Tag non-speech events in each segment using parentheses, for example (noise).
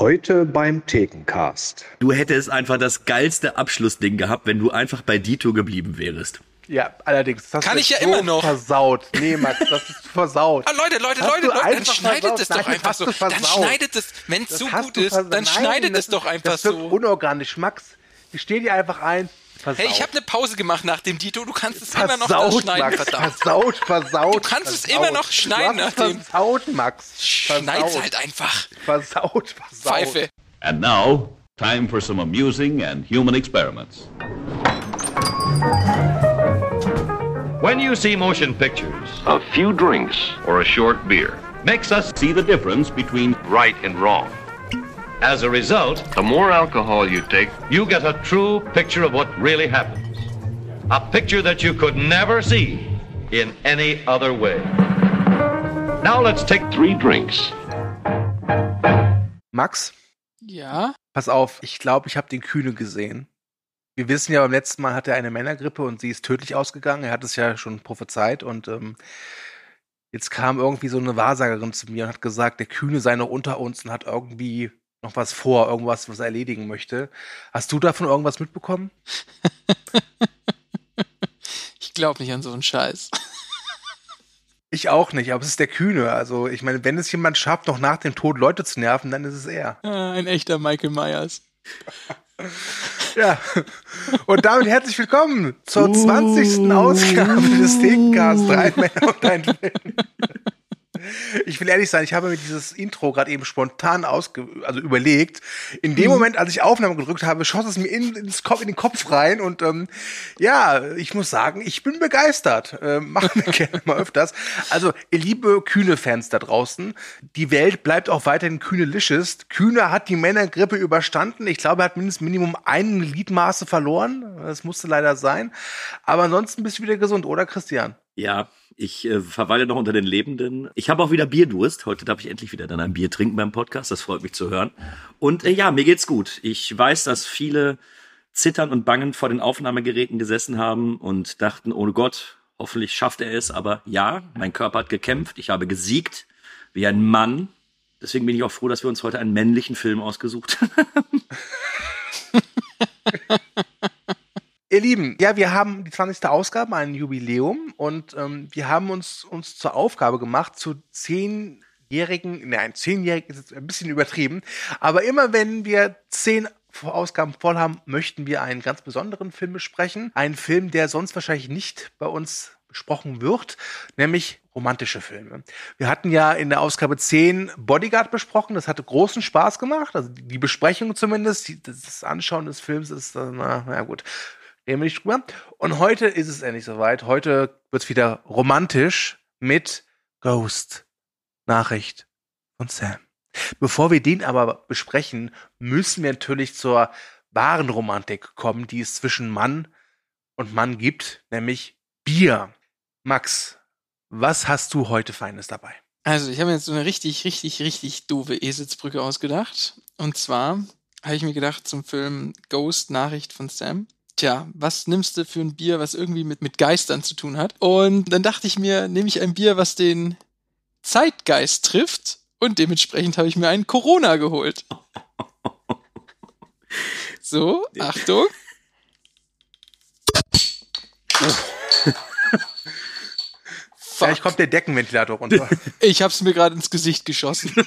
Heute beim Thekencast. Du hättest einfach das geilste Abschlussding gehabt, wenn du einfach bei Dito geblieben wärst. Ja, allerdings. Das Kann ist ich ja so immer noch. Versaut. Nee, (laughs) Max, das ist versaut. Ah, Leute, Leute, Hast Leute, Leute, dann schneidet es doch das einfach so. Dann schneidet es, wenn es Das so hast gut ist, dann Nein, schneidet das es doch ist- einfach das wird so. unorganisch, Max. Ich stehe dir einfach ein. Versaut. Hey, ich habe eine Pause gemacht nach dem Dito, du kannst es immer noch versaut, schneiden, Max. verdammt. Versaut, versaut. Du kannst es versaut. immer noch schneiden nach dem- Versaut, Max. Schneid's Versaut. halt einfach. Versaut, versaut. Pfeife. And now, time for some amusing and human experiments. When you see motion pictures, A few drinks or a short beer. makes us See the difference between Right and wrong. As a result, The more alcohol you take, you get a true picture of what really happens. A picture that you could never see in any other way. Now let's take three drinks. Max, Ja? pass auf. Ich glaube, ich habe den Kühne gesehen. Wir wissen ja, beim letzten Mal hatte er eine Männergrippe und sie ist tödlich ausgegangen. Er hat es ja schon prophezeit und ähm, jetzt kam irgendwie so eine Wahrsagerin zu mir und hat gesagt, der Kühne sei noch unter uns und hat irgendwie noch was vor, irgendwas, was er erledigen möchte. Hast du davon irgendwas mitbekommen? (laughs) Ich glaube nicht an so einen Scheiß. (laughs) Ich auch nicht, aber es ist der Kühne. Also, ich meine, wenn es jemand schafft, noch nach dem Tod Leute zu nerven, dann ist es er. Ah, Ein echter Michael Myers. (laughs) Ja. Und damit herzlich willkommen zur 20. Ausgabe des Thekencasts. Drei Männer und ein Film. Ich will ehrlich sein, ich habe mir dieses Intro gerade eben spontan ausge also überlegt. In dem Moment, als ich Aufnahme gedrückt habe, schoss es mir in, ins Kopf, in den Kopf rein und ähm, ja, ich muss sagen, ich bin begeistert. Ähm, (laughs) machen wir gerne mal öfters. Also, liebe Kühne-Fans da draußen, die Welt bleibt auch weiterhin Kühne-licious. Kühne hat die Männergrippe überstanden. Ich glaube, er hat mindestens Minimum ein Gliedmaße verloren. Das musste leider sein. Aber ansonsten bist du wieder gesund, oder Christian? Ja, ich äh, verweile noch unter den Lebenden. Ich habe auch wieder Bierdurst. Heute darf ich endlich wieder dann ein Bier trinken beim Podcast. Das freut mich zu hören. Und äh, ja, mir geht's gut. Ich weiß, dass viele zittern und bangen vor den Aufnahmegeräten gesessen haben und dachten, oh Gott, hoffentlich schafft er es. Aber ja, mein Körper hat gekämpft. Ich habe gesiegt wie ein Mann. Deswegen bin ich auch froh, dass wir uns heute einen männlichen Film ausgesucht (laughs) haben. (laughs) Ihr Lieben, ja, wir haben die 20. Ausgabe, ein Jubiläum und ähm, wir haben uns, uns zur Aufgabe gemacht, zu zehnjährigen, nein, zehnjährig ist jetzt ein bisschen übertrieben, aber immer wenn wir zehn Ausgaben voll haben, möchten wir einen ganz besonderen Film besprechen. Einen Film, der sonst wahrscheinlich nicht bei uns besprochen wird, nämlich romantische Filme. Wir hatten ja in der Ausgabe 10 Bodyguard besprochen, das hatte großen Spaß gemacht, also die Besprechung zumindest, das Anschauen des Films ist, äh, na, na gut, nicht drüber. Und heute ist es endlich soweit, heute wird es wieder romantisch mit Ghost, Nachricht von Sam. Bevor wir den aber besprechen, müssen wir natürlich zur wahren Romantik kommen, die es zwischen Mann und Mann gibt, nämlich Bier. Max, was hast du heute Feines dabei? Also, ich habe mir jetzt so eine richtig, richtig, richtig doofe Eselsbrücke ausgedacht. Und zwar habe ich mir gedacht zum Film Ghost Nachricht von Sam. Tja, was nimmst du für ein Bier, was irgendwie mit, mit Geistern zu tun hat? Und dann dachte ich mir, nehme ich ein Bier, was den Zeitgeist trifft. Und dementsprechend habe ich mir einen Corona geholt. (laughs) So, Achtung. (laughs) Vielleicht kommt der Deckenventilator runter. (laughs) Ich hab's mir gerade ins Gesicht geschossen. (laughs)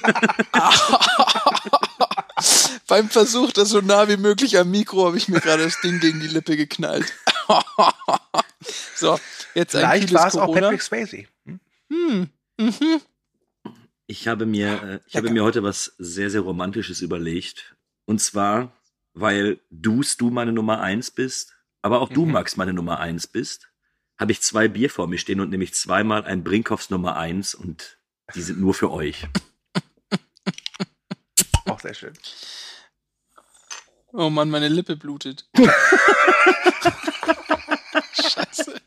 Beim Versuch, das so nah wie möglich am Mikro, habe ich mir gerade das Ding gegen die Lippe geknallt. (laughs) so, jetzt ein Vielleicht war es auch Corona. Patrick Swayze. Hm? Hm, mhm. Ich habe mir, äh, ich habe mir heute was sehr, sehr Romantisches überlegt. Und zwar, weil du's du meine Nummer eins bist, aber auch du, Mhm. Max, meine Nummer eins bist, habe ich zwei Bier vor mir stehen und nämlich zweimal ein Brinkhoffs Nummer eins und die sind nur für euch. (laughs) Auch sehr schön. Oh Mann, meine Lippe blutet. (laughs) Scheiße.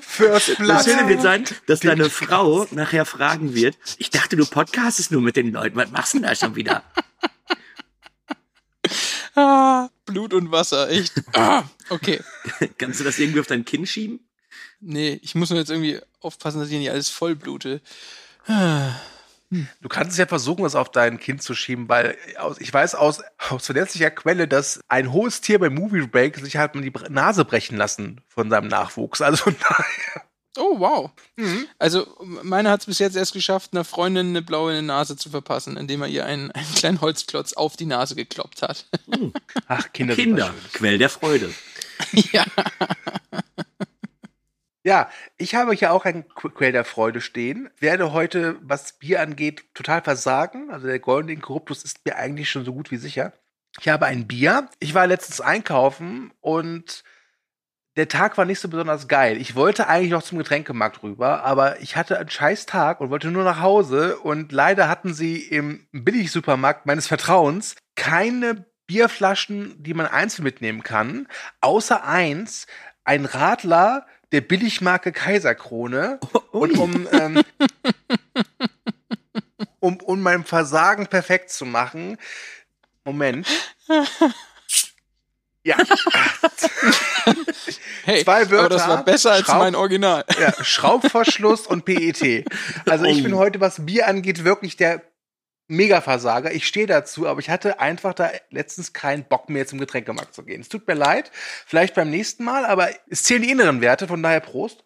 First Das Blood. Schöne wird sein, dass deine Frau nachher fragen wird, ich dachte, du podcastest nur mit den Leuten, was machst du denn da schon wieder? Ah, (laughs) Blut und Wasser, echt. Ah, (laughs) okay. Kannst du das irgendwie auf dein Kinn schieben? Nee, ich muss nur jetzt irgendwie aufpassen, dass ich nicht alles voll blute. Ah, Du kannst es ja versuchen, das auf dein Kind zu schieben, weil ich weiß aus, aus verlässlicher Quelle, dass ein hohes Tier beim Movie Break sich halt mal die Nase brechen lassen von seinem Nachwuchs. Also von daher. Oh, wow. Also, meiner hat es bis jetzt erst geschafft, einer Freundin eine blaue Nase zu verpassen, indem er ihr einen, (laughs) einen kleinen Holzklotz auf die Nase gekloppt hat. Ach, (laughs) Kinder. Kinder. Quell der Freude. (laughs) ja. Ja, ich habe hier auch ein Qu- Quell der Freude stehen. Werde heute, was Bier angeht, total versagen. Also der Golden Corruptus ist mir eigentlich schon so gut wie sicher. Ich habe ein Bier. Ich war letztens einkaufen und der Tag war nicht so besonders geil. Ich wollte eigentlich noch zum Getränkemarkt rüber, aber ich hatte einen scheiß Tag und wollte nur nach Hause und leider hatten sie im Billigsupermarkt meines Vertrauens keine Bierflaschen, die man einzeln mitnehmen kann, außer eins, ein Radler der Billigmarke Kaiserkrone. Und um, ähm, um, um mein Versagen perfekt zu machen, Moment. (laughs) Ja, (laughs) Hey, Zwei Wörter, aber das war besser als Schraub- mein Original. ja, Schraubverschluss und PET. Also ich bin heute, was Bier angeht, wirklich der Mega-Versager. Ich stehe dazu, aber ich hatte einfach da letztens keinen Bock mehr zum Getränkemarkt zu gehen. Es tut mir leid, vielleicht beim nächsten Mal, aber es zählen die inneren Werte, von daher Prost.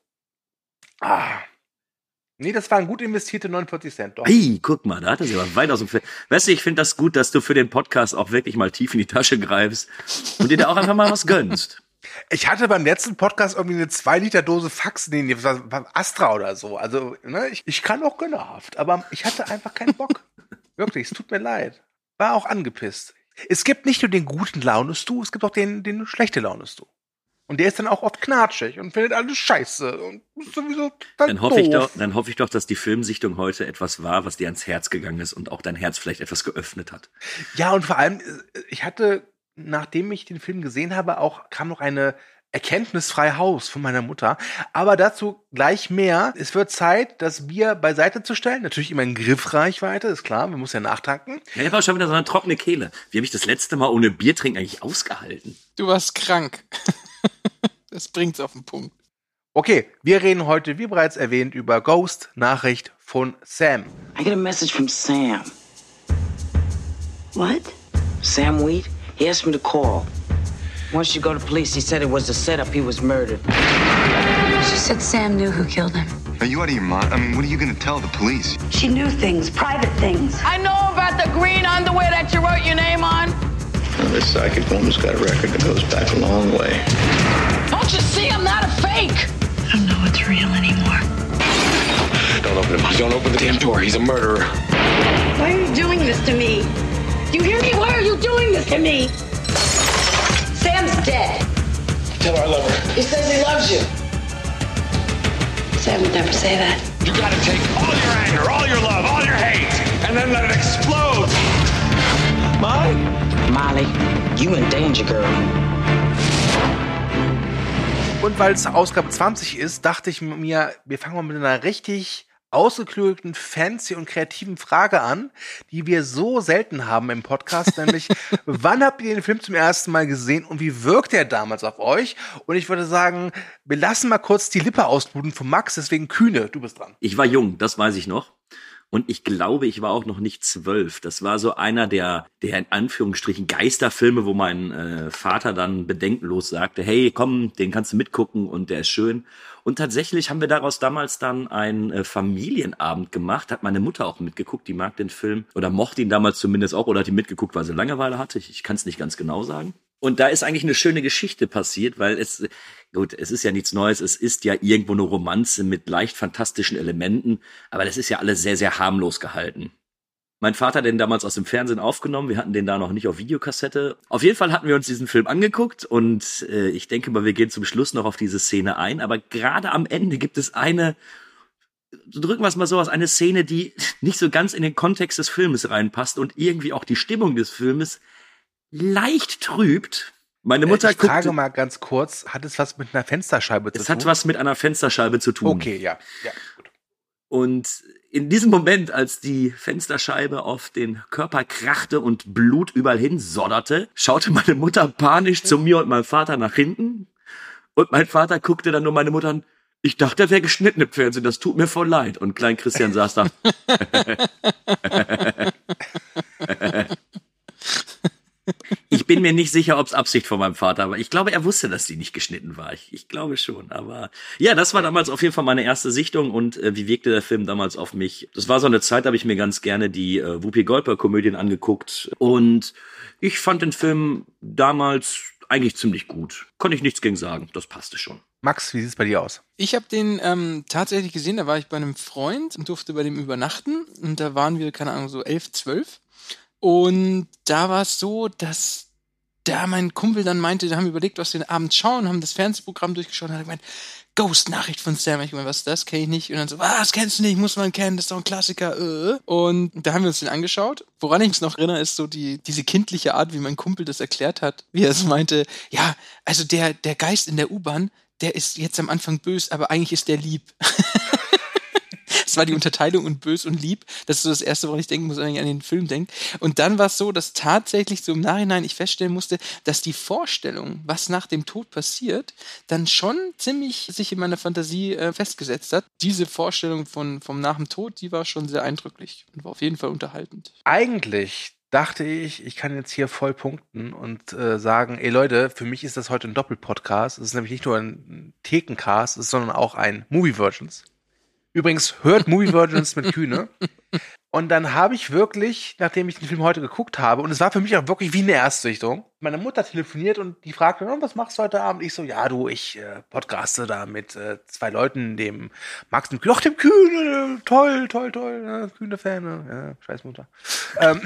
Ah. Nee, das waren gut investierte 49 Cent. Doch. Ei, guck mal, da hat er sich aber weit aus dem Feld. Weißt du, ich finde das gut, dass du für den Podcast auch wirklich mal tief in die Tasche greifst und dir da auch einfach mal was gönnst. Ich hatte beim letzten Podcast irgendwie eine 2 Liter Dose Fax, nee, nee, was war Astra oder so. Also, ne, ich, ich kann auch gönnerhaft, aber ich hatte einfach keinen Bock. (laughs) Wirklich, es tut mir leid. War auch angepisst. Es gibt nicht nur den guten Launes-Du, es gibt auch den, den schlechte Launes-Du. Und der ist dann auch oft knatschig und findet alles scheiße und ist sowieso total Dann hoffe ich doch, doof. dann hoffe ich doch, dass die Filmsichtung heute etwas war, was dir ans Herz gegangen ist und auch dein Herz vielleicht etwas geöffnet hat. Ja, und vor allem, äh, ich hatte, nachdem ich den Film gesehen habe, auch kam noch eine erkenntnisfrei Haus von meiner Mutter. Aber dazu gleich mehr. Es wird Zeit, das Bier beiseite zu stellen. Natürlich immer in Griffreichweite, ist klar. Man muss ja nachtanken. Ja, ich auch schon wieder so eine trockene Kehle. Wie habe ich das letzte Mal ohne Bier trinken eigentlich ausgehalten? Du warst krank. (laughs) das bringt's auf den Punkt. Okay, wir reden heute, wie bereits erwähnt, über Ghost, Nachricht von Sam. I get a message from Sam. What? Sam Wheat? He asked me to call. Once you go to police, he said it was a setup. He was murdered. She said Sam knew who killed him. Are you out of your mind? I mean, what are you going to tell the police? She knew things, private things. I know about the green underwear that you wrote your name on. This psychic woman's got a record that goes back a long way. Don't you see I'm not a fake? I don't know what's real anymore. Don't open it. Don't open the damn door. He's a murderer. Why are you doing this to me? Do you hear me? Why are you doing this to me? Sam's dead. Tell her I love her. He says he loves you. Sam would never say that. You got to take all your anger, all your love, all your hate, and then let it explode. Mine? Molly, you in danger, girl. Und weil es Ausgabe 20 ist, dachte ich mir, wir fangen mal mit einer richtig ausgeklügelten, fancy und kreativen Frage an, die wir so selten haben im Podcast, nämlich (laughs) wann habt ihr den Film zum ersten Mal gesehen und wie wirkt er damals auf euch? Und ich würde sagen, wir lassen mal kurz die Lippe ausbluten von Max, deswegen Kühne, du bist dran. Ich war jung, das weiß ich noch. Und ich glaube, ich war auch noch nicht zwölf. Das war so einer der, der in Anführungsstrichen Geisterfilme, wo mein äh, Vater dann bedenkenlos sagte, hey, komm, den kannst du mitgucken und der ist schön. Und tatsächlich haben wir daraus damals dann einen äh, Familienabend gemacht. Hat meine Mutter auch mitgeguckt, die mag den Film oder mochte ihn damals zumindest auch oder hat ihn mitgeguckt, weil sie Langeweile hatte. Ich, ich kann es nicht ganz genau sagen. Und da ist eigentlich eine schöne Geschichte passiert, weil es, gut, es ist ja nichts Neues, es ist ja irgendwo eine Romanze mit leicht fantastischen Elementen, aber das ist ja alles sehr, sehr harmlos gehalten. Mein Vater hat den damals aus dem Fernsehen aufgenommen, wir hatten den da noch nicht auf Videokassette. Auf jeden Fall hatten wir uns diesen Film angeguckt und äh, ich denke mal, wir gehen zum Schluss noch auf diese Szene ein, aber gerade am Ende gibt es eine, drücken wir es mal so aus, eine Szene, die nicht so ganz in den Kontext des Filmes reinpasst und irgendwie auch die Stimmung des Filmes leicht trübt. Meine Mutter ich frage guckte, mal ganz kurz, hat es was mit einer Fensterscheibe zu es tun? hat was mit einer Fensterscheibe zu tun. Okay, ja, ja, gut. Und in diesem Moment, als die Fensterscheibe auf den Körper krachte und Blut überall hin sodderte, schaute meine Mutter panisch zu mir und meinem Vater nach hinten. Und mein Vater guckte dann nur meine Mutter an, Ich dachte, der wäre geschnitten im Fernsehen, das tut mir voll leid. Und Klein Christian saß da. (laughs) (laughs) ich bin mir nicht sicher, ob es Absicht von meinem Vater war. Ich glaube, er wusste, dass die nicht geschnitten war. Ich, ich glaube schon. Aber ja, das war damals auf jeden Fall meine erste Sichtung. Und äh, wie wirkte der Film damals auf mich? Das war so eine Zeit, da habe ich mir ganz gerne die äh, Whoopi Goldberg-Komödien angeguckt. Und ich fand den Film damals eigentlich ziemlich gut. Konnte ich nichts gegen sagen. Das passte schon. Max, wie sieht's bei dir aus? Ich habe den ähm, tatsächlich gesehen, da war ich bei einem Freund und durfte bei dem übernachten. Und da waren wir, keine Ahnung, so elf, zwölf. Und da war es so, dass da mein Kumpel dann meinte, wir haben überlegt, was wir den Abend schauen, haben das Fernsehprogramm durchgeschaut und hat gemeint, Ghost-Nachricht von Sam. Ich meine, was ist das? Kenn ich nicht. Und dann so, was kennst du nicht? Muss man kennen, das ist doch ein Klassiker. Äh. Und da haben wir uns den angeschaut. Woran ich mich noch erinnere, ist so die, diese kindliche Art, wie mein Kumpel das erklärt hat, wie er es meinte, ja, also der, der Geist in der U-Bahn, der ist jetzt am Anfang böse, aber eigentlich ist der lieb. (laughs) Das war die Unterteilung und bös und lieb. Das ist so das Erste, woran ich denken muss, wenn ich an den Film denke. Und dann war es so, dass tatsächlich so im Nachhinein ich feststellen musste, dass die Vorstellung, was nach dem Tod passiert, dann schon ziemlich sich in meiner Fantasie äh, festgesetzt hat. Diese Vorstellung von, vom nach dem Tod, die war schon sehr eindrücklich und war auf jeden Fall unterhaltend. Eigentlich dachte ich, ich kann jetzt hier voll punkten und äh, sagen, ey Leute, für mich ist das heute ein Doppelpodcast. Es ist nämlich nicht nur ein Thekencast, sondern auch ein Movie Versions. Übrigens, hört Movie Virgins mit Kühne. Und dann habe ich wirklich, nachdem ich den Film heute geguckt habe, und es war für mich auch wirklich wie eine Erstsichtung, meine Mutter telefoniert und die fragte, oh, was machst du heute Abend? Ich so, ja, du, ich äh, podcaste da mit äh, zwei Leuten, dem Max und Kühne, ach, dem Kühne, toll, toll, toll, ja, Kühne-Fan, ja, scheiß Mutter. ähm,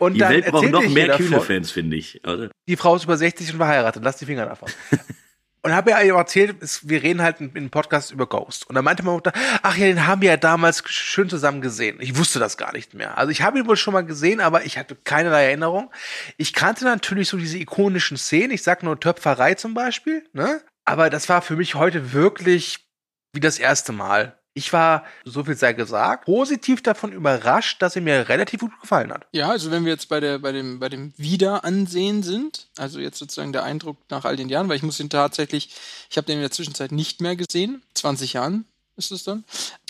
und die Welt braucht noch mehr Kühne-Fans, finde ich. Oder? Die Frau ist über 60 und verheiratet, lass die Finger davon. (laughs) Und habe ja erzählt, wir reden halt in einem Podcast über Ghost. Und dann meinte meine Mutter, ach ja, den haben wir ja damals schön zusammen gesehen. Ich wusste das gar nicht mehr. Also ich habe ihn wohl schon mal gesehen, aber ich hatte keinerlei Erinnerung. Ich kannte natürlich so diese ikonischen Szenen. Ich sag nur Töpferei zum Beispiel, ne? Aber das war für mich heute wirklich wie das erste Mal ich war, so viel sei gesagt, positiv davon überrascht, dass er mir relativ gut gefallen hat. Ja, also wenn wir jetzt bei der, bei dem, bei dem Wiederansehen sind, also jetzt sozusagen der Eindruck nach all den Jahren, weil ich muss ihn tatsächlich, ich habe den in der Zwischenzeit nicht mehr gesehen, 20 Jahren ist es dann,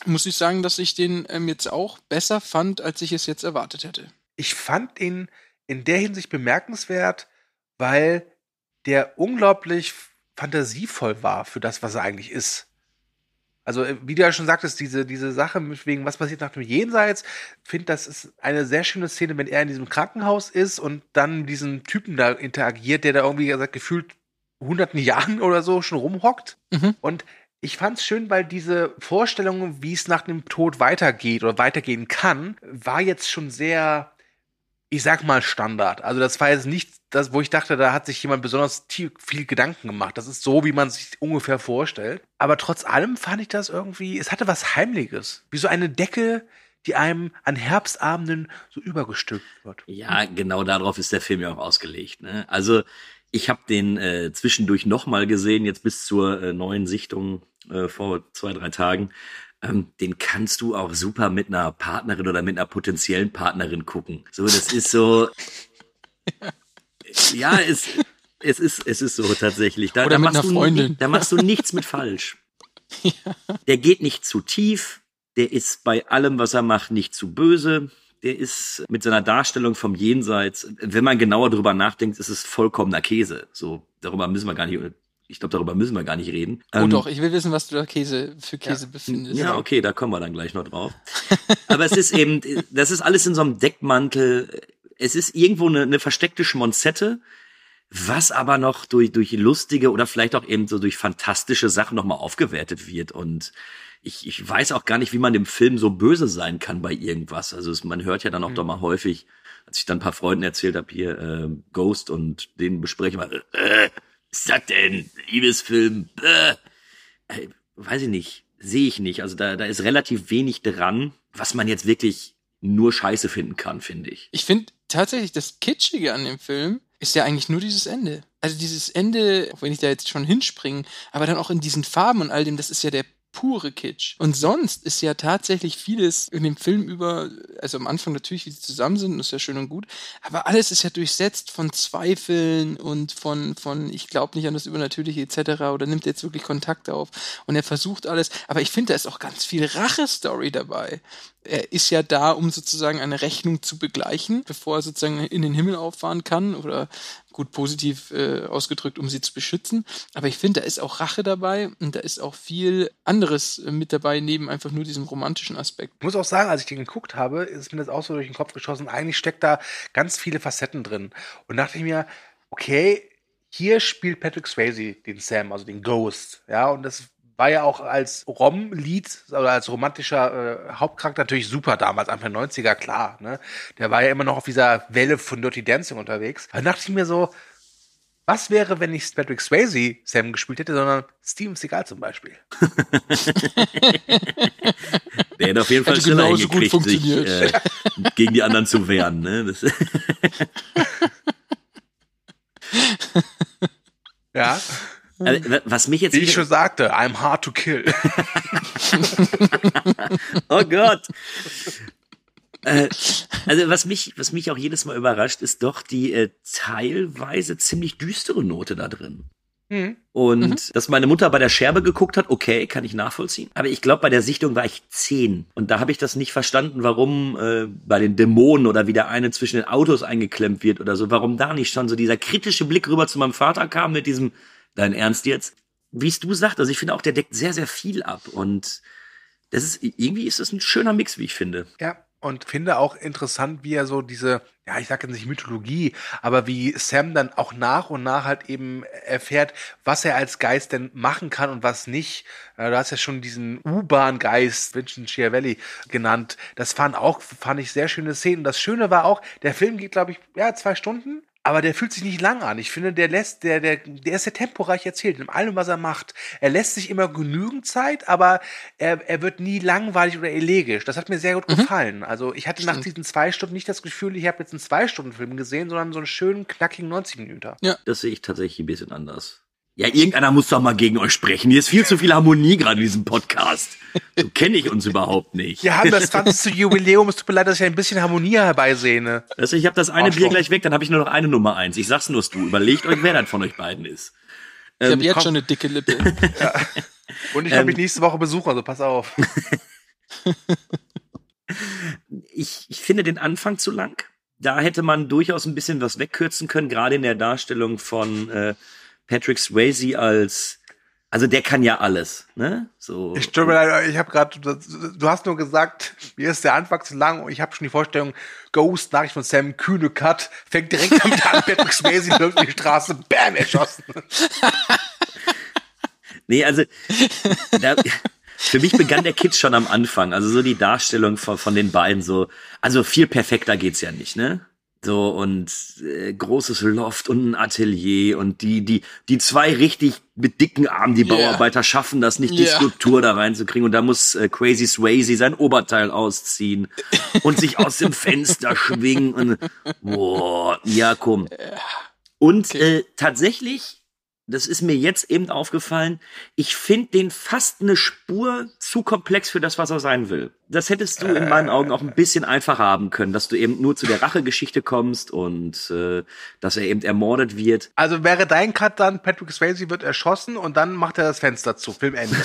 muss ich sagen, dass ich den ähm, jetzt auch besser fand, als ich es jetzt erwartet hätte. Ich fand ihn in der Hinsicht bemerkenswert, weil der unglaublich fantasievoll war für das, was er eigentlich ist. Also, äh, wie du ja schon sagtest, diese, diese Sache wegen, was passiert nach dem Jenseits, finde, das ist eine sehr schöne Szene, wenn er in diesem Krankenhaus ist und dann mit diesem Typen da interagiert, der da irgendwie gesagt, gefühlt hunderten Jahren (laughs) oder so schon rumhockt. Mhm. Und ich fand es schön, weil diese Vorstellung, wie es nach dem Tod weitergeht oder weitergehen kann, war jetzt schon sehr ich sag mal Standard. Also das war jetzt nicht das, wo ich dachte, da hat sich jemand besonders viel Gedanken gemacht. Das ist so, wie man sich ungefähr vorstellt. Aber trotz allem fand ich das irgendwie, es hatte was Heimliches. Wie so eine Decke, die einem an Herbstabenden so übergestülpt wird. Ja, genau darauf ist der Film ja auch ausgelegt. Ne? Also ich habe den äh, zwischendurch nochmal gesehen, jetzt bis zur äh, neuen Sichtung äh, vor zwei, drei Tagen ähm, den kannst du auch super mit einer Partnerin oder mit einer potenziellen Partnerin gucken. So, das ist so. (laughs) ja, es, es ist, es ist so tatsächlich. Da, oder da mit machst einer Freundin. Du, da machst du nichts mit falsch. (laughs) ja. Der geht nicht zu tief. Der ist bei allem, was er macht, nicht zu böse. Der ist mit seiner Darstellung vom Jenseits, wenn man genauer drüber nachdenkt, ist es vollkommener Käse. So, darüber müssen wir gar nicht ich glaube, darüber müssen wir gar nicht reden. Oh ähm, doch, ich will wissen, was du da Käse für Käse ja. befindest. Ja, okay, da kommen wir dann gleich noch drauf. (laughs) Aber es ist eben, das ist alles in so einem Deckmantel. Es ist irgendwo eine, eine versteckte Schmonzette, was aber noch durch, durch lustige oder vielleicht auch eben so durch fantastische Sachen nochmal aufgewertet wird. Und ich, ich weiß auch gar nicht, wie man dem Film so böse sein kann bei irgendwas. Also es, man hört ja dann auch mhm. doch mal häufig, als ich dann ein paar Freunden erzählt habe, hier äh, Ghost und den besprechen wir, äh, sagt denn? Liebesfilm? Bäh. Äh, weiß ich nicht. Sehe ich nicht. Also da, da ist relativ wenig dran, was man jetzt wirklich nur scheiße finden kann, finde ich. Ich finde tatsächlich das Kitschige an dem Film ist ja eigentlich nur dieses Ende. Also dieses Ende, auch wenn ich da jetzt schon hinspringe, aber dann auch in diesen Farben und all dem, das ist ja der pure Kitsch. Und sonst ist ja tatsächlich vieles in dem Film über, also am Anfang natürlich, wie sie zusammen sind, ist ja schön und gut, aber alles ist ja durchsetzt von Zweifeln und von, von ich glaube nicht an das Übernatürliche etc. oder nimmt jetzt wirklich Kontakt auf und er versucht alles, aber ich finde, da ist auch ganz viel Rache-Story dabei er ist ja da, um sozusagen eine Rechnung zu begleichen, bevor er sozusagen in den Himmel auffahren kann oder gut positiv äh, ausgedrückt, um sie zu beschützen. Aber ich finde, da ist auch Rache dabei und da ist auch viel anderes äh, mit dabei, neben einfach nur diesem romantischen Aspekt. Ich muss auch sagen, als ich den geguckt habe, ist mir das auch so durch den Kopf geschossen. Eigentlich steckt da ganz viele Facetten drin. Und dachte ich mir, okay, hier spielt Patrick Swayze den Sam, also den Ghost. Ja, und das war ja auch als Rom-Lied oder als romantischer äh, Hauptcharakter natürlich super damals, Anfang 90er, klar. Ne? Der war ja immer noch auf dieser Welle von Dirty Dancing unterwegs. Da dachte ich mir so, was wäre, wenn nicht Patrick Swayze Sam gespielt hätte, sondern Steven Seagal zum Beispiel? (laughs) Der hätte auf jeden Fall Hätte schneller genauso gut hingekriegt, sich funktioniert. äh, gegen die anderen zu wehren. Ne? Das, (laughs) Ja, (laughs) also, wa- was mich jetzt wie ich schon sagte, I'm hard to kill. (laughs) Oh Gott. äh, also was mich, was mich auch jedes Mal überrascht, ist doch die äh, teilweise ziemlich düstere Note da drin. Hm. Und dass meine Mutter bei der Scherbe geguckt hat, okay, kann ich nachvollziehen. Aber ich glaube, bei der Sichtung war ich zehn. Und da habe ich das nicht verstanden, warum äh, bei den Dämonen oder wie der eine zwischen den Autos eingeklemmt wird oder so, warum da nicht schon so dieser kritische Blick rüber zu meinem Vater kam mit diesem, dein Ernst jetzt? Wie es du sagst, also ich finde auch, der deckt sehr, sehr viel ab. Und das ist, irgendwie ist das ein schöner Mix, wie ich finde. Ja, und finde auch interessant, wie er so diese, ja, ich sage jetzt nicht Mythologie, aber wie Sam dann auch nach und nach halt eben erfährt, was er als Geist denn machen kann und was nicht. Äh, Du hast ja schon diesen U-Bahn-Geist, Vincent Schiavelli, genannt. Das fand auch, fand ich sehr schöne Szenen. Das Schöne war auch, der Film geht, glaube ich, ja, zwei Stunden. Aber der fühlt sich nicht lang an. Ich finde, der lässt, der, der, der ist ja temporeich erzählt in allem, was er macht. Er lässt sich immer genügend Zeit, aber er, er wird nie langweilig oder elegisch. Das hat mir sehr gut gefallen. Also ich hatte nach Stimmt. diesen zwei Stunden nicht das Gefühl, ich habe jetzt einen Zwei-Stunden-Film gesehen, sondern so einen schönen, knackigen 90 Minuten. Das sehe ich tatsächlich ein bisschen anders. Ja, irgendeiner muss doch mal gegen euch sprechen. Hier ist viel zu viel Harmonie gerade in diesem Podcast. So kenne ich uns überhaupt nicht. Wir haben das 20. Jubiläum. Es tut mir leid, dass ich ein bisschen Harmonie herbeisehne. Also ich habe das eine Arschloch. Bier gleich weg, dann habe ich nur noch eine Nummer eins. Ich sag's nur du. Überlegt euch, wer das von euch beiden ist. Ich Ähm, habe jetzt komm. schon eine dicke Lippe. Und ich habe Ähm. mich nächste Woche besuchen, also pass auf. (laughs) ich, ich finde den Anfang zu lang. Da hätte man durchaus ein bisschen was wegkürzen können, gerade in der Darstellung von äh, Patrick Swayze als, also der kann ja alles, ne? So. Ich tut mir leid, ich habe gerade, du hast nur gesagt, mir ist der Anfang zu lang und ich habe schon die Vorstellung, Ghost, Nachricht von Sam, kühne Cut, fängt direkt damit an, Patrick Swayze läuft die Straße, bam, erschossen. (laughs) Nee, also da, für mich begann der Kitsch schon am Anfang. Also so die Darstellung von, von den beiden so. Also viel perfekter geht's ja nicht, ne? So und äh, großes Loft und ein Atelier und die die die zwei richtig mit dicken Armen die Yeah. Bauarbeiter schaffen das nicht die Yeah. Skulptur da reinzukriegen und da muss äh, Crazy Swayze sein Oberteil ausziehen und sich aus dem Fenster schwingen und boah ja komm und Okay. äh, tatsächlich, das ist mir jetzt eben aufgefallen, ich finde den fast eine Spur zu komplex für das, was er sein will. Das hättest du in meinen Augen auch ein bisschen einfacher haben können, dass du eben nur zu der Rachegeschichte kommst und äh, dass er eben ermordet wird. Also wäre dein Cut dann, Patrick Swayze wird erschossen und dann macht er das Fenster zu, Filmende.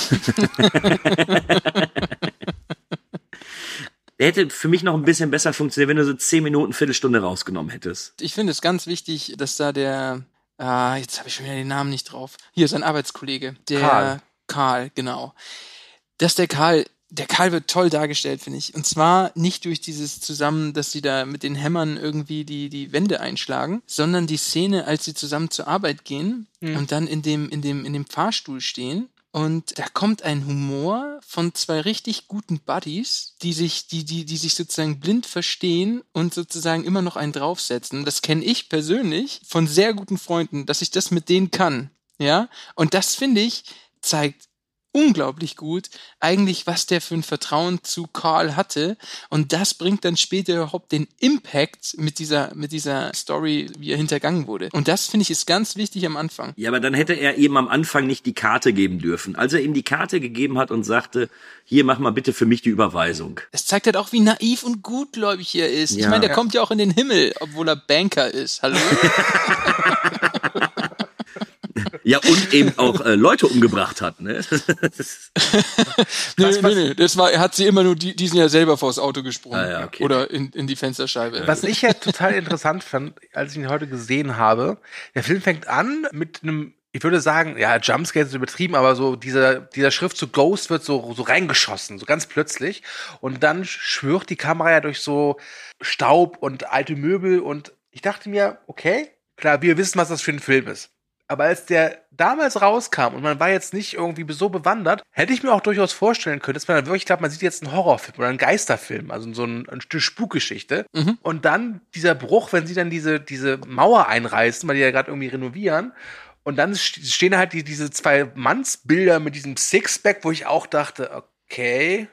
Der (laughs) hätte für mich noch ein bisschen besser funktioniert, wenn du so zehn Minuten, Viertelstunde rausgenommen hättest. Ich finde es ganz wichtig, dass da der, ah, jetzt habe ich schon wieder den Namen nicht drauf. Hier ist ein Arbeitskollege, der Karl. Karl, genau. Dass der Karl, der Karl wird toll dargestellt, finde ich. Und zwar nicht durch dieses zusammen, dass sie da mit den Hämmern irgendwie die, die Wände einschlagen, sondern die Szene, als sie zusammen zur Arbeit gehen und dann in dem, in dem, in dem Fahrstuhl stehen. Und da kommt ein Humor von zwei richtig guten Buddies, die sich, die, die, die sich sozusagen blind verstehen und sozusagen immer noch einen draufsetzen. Das kenne ich persönlich von sehr guten Freunden, dass ich das mit denen kann. Ja. Und das finde ich, zeigt unglaublich gut, eigentlich, was der für ein Vertrauen zu Carl hatte. Und das bringt dann später überhaupt den Impact mit dieser, mit dieser Story, wie er hintergangen wurde. Und das finde ich ist ganz wichtig am Anfang. Ja, aber dann hätte er ihm am Anfang nicht die Karte geben dürfen. Als er ihm die Karte gegeben hat und sagte, hier mach mal bitte für mich die Überweisung. Das zeigt halt auch, wie naiv und gutgläubig er ist. Ja. Ich meine, der kommt ja auch in den Himmel, obwohl er Banker ist. Hallo? (laughs) (laughs) Ja, und eben auch äh, Leute umgebracht hat. Ne? (laughs) nee, nee, nee, das war, er hat sie immer nur, die, die sind ja selber vors Auto gesprungen. Ah, ja, okay. Oder in, in die Fensterscheibe. Was ich ja total interessant fand, als ich ihn heute gesehen habe, der Film fängt an mit einem, ich würde sagen, ja, Jumpscare ist übertrieben, aber so dieser, dieser Schriftzug Ghost wird so, so reingeschossen, so ganz plötzlich. Und dann schwirrt die Kamera ja durch so Staub und alte Möbel und ich dachte mir, okay, klar, wir wissen, was das für ein Film ist. Aber als der damals rauskam und man war jetzt nicht irgendwie so bewandert, hätte ich mir auch durchaus vorstellen können, dass man dann wirklich glaubt, man sieht jetzt einen Horrorfilm oder einen Geisterfilm, also so ein, eine Spukgeschichte. Und dann dieser Bruch, wenn sie dann diese, diese Mauer einreißen, weil die ja gerade irgendwie renovieren. Und dann st- stehen halt die, diese zwei Mannsbilder mit diesem Sixpack, wo ich auch dachte, okay.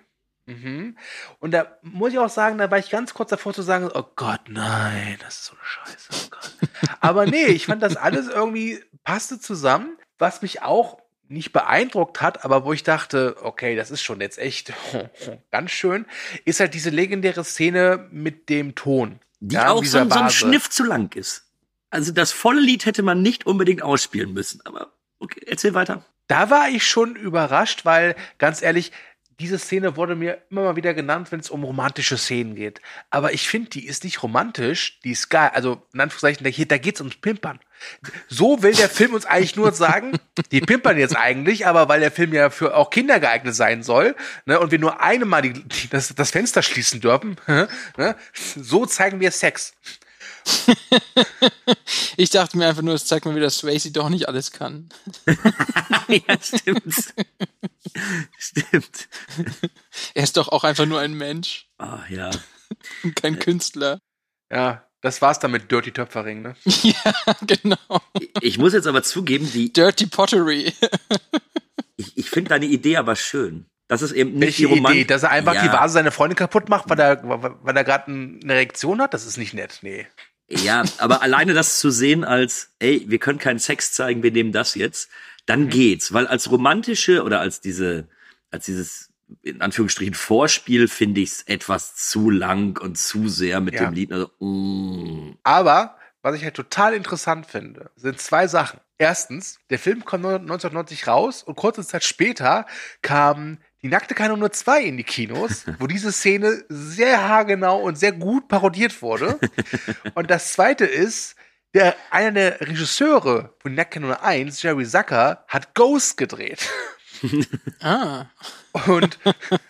Mhm. Und da muss ich auch sagen, da war ich ganz kurz davor zu sagen, oh Gott, nein, das ist so eine Scheiße. Oh Gott. Aber nee, ich fand das alles irgendwie passte zusammen, was mich auch nicht beeindruckt hat, aber wo ich dachte, okay, das ist schon jetzt echt (laughs) ganz schön, ist halt diese legendäre Szene mit dem Ton. Die Ja, auch so, so ein. Schniff zu lang ist. Also das volle Lied hätte man nicht unbedingt ausspielen müssen. Aber okay, erzähl weiter. Da war ich schon überrascht, weil ganz ehrlich, diese Szene wurde mir immer mal wieder genannt, wenn es um romantische Szenen geht. Aber ich finde, die ist nicht romantisch, die ist geil. Also, in Anführungszeichen, da, da geht's ums Pimpern. So will der Film uns eigentlich nur sagen, die pimpern jetzt eigentlich, aber weil der Film ja für auch Kinder geeignet sein soll, ne, und wir nur eine Mal die, die, das, das Fenster schließen dürfen, (laughs) ne, so zeigen wir Sex. (laughs) Ich dachte mir einfach nur, es zeigt mir wieder, dass Swayze doch nicht alles kann. (laughs) ja, stimmt. stimmt. Er ist doch auch einfach nur ein Mensch Ah, ja. und kein Künstler. Ja, das war's dann mit Dirty Töpfering, ne? (laughs) Ja, genau. Ich muss jetzt aber zugeben, die, Dirty Pottery. ich, ich finde deine Idee aber schön. Das ist eben nicht Welche die Roman Idee, dass er einfach ja, die Vase seiner Freundin kaputt macht, weil er, weil er gerade eine Erektion hat? Das ist nicht nett, nee. Ja, aber alleine das zu sehen als, ey, wir können keinen Sex zeigen, wir nehmen das jetzt, dann geht's. Weil als romantische oder als diese, als dieses, in Anführungsstrichen, Vorspiel finde ich's etwas zu lang und zu sehr mit Ja. dem Lied. Also, mm. Aber was ich halt total interessant finde, sind zwei Sachen. Erstens, der Film kommt 1990 raus und kurze Zeit später kam die nackte Kanone 2 in die Kinos, (laughs) wo diese Szene sehr haargenau und sehr gut parodiert wurde. (laughs) Und das zweite ist, der, einer der Regisseure von nackte Kanone 1, Jerry Zucker, hat Ghost gedreht. (laughs) Ah. Und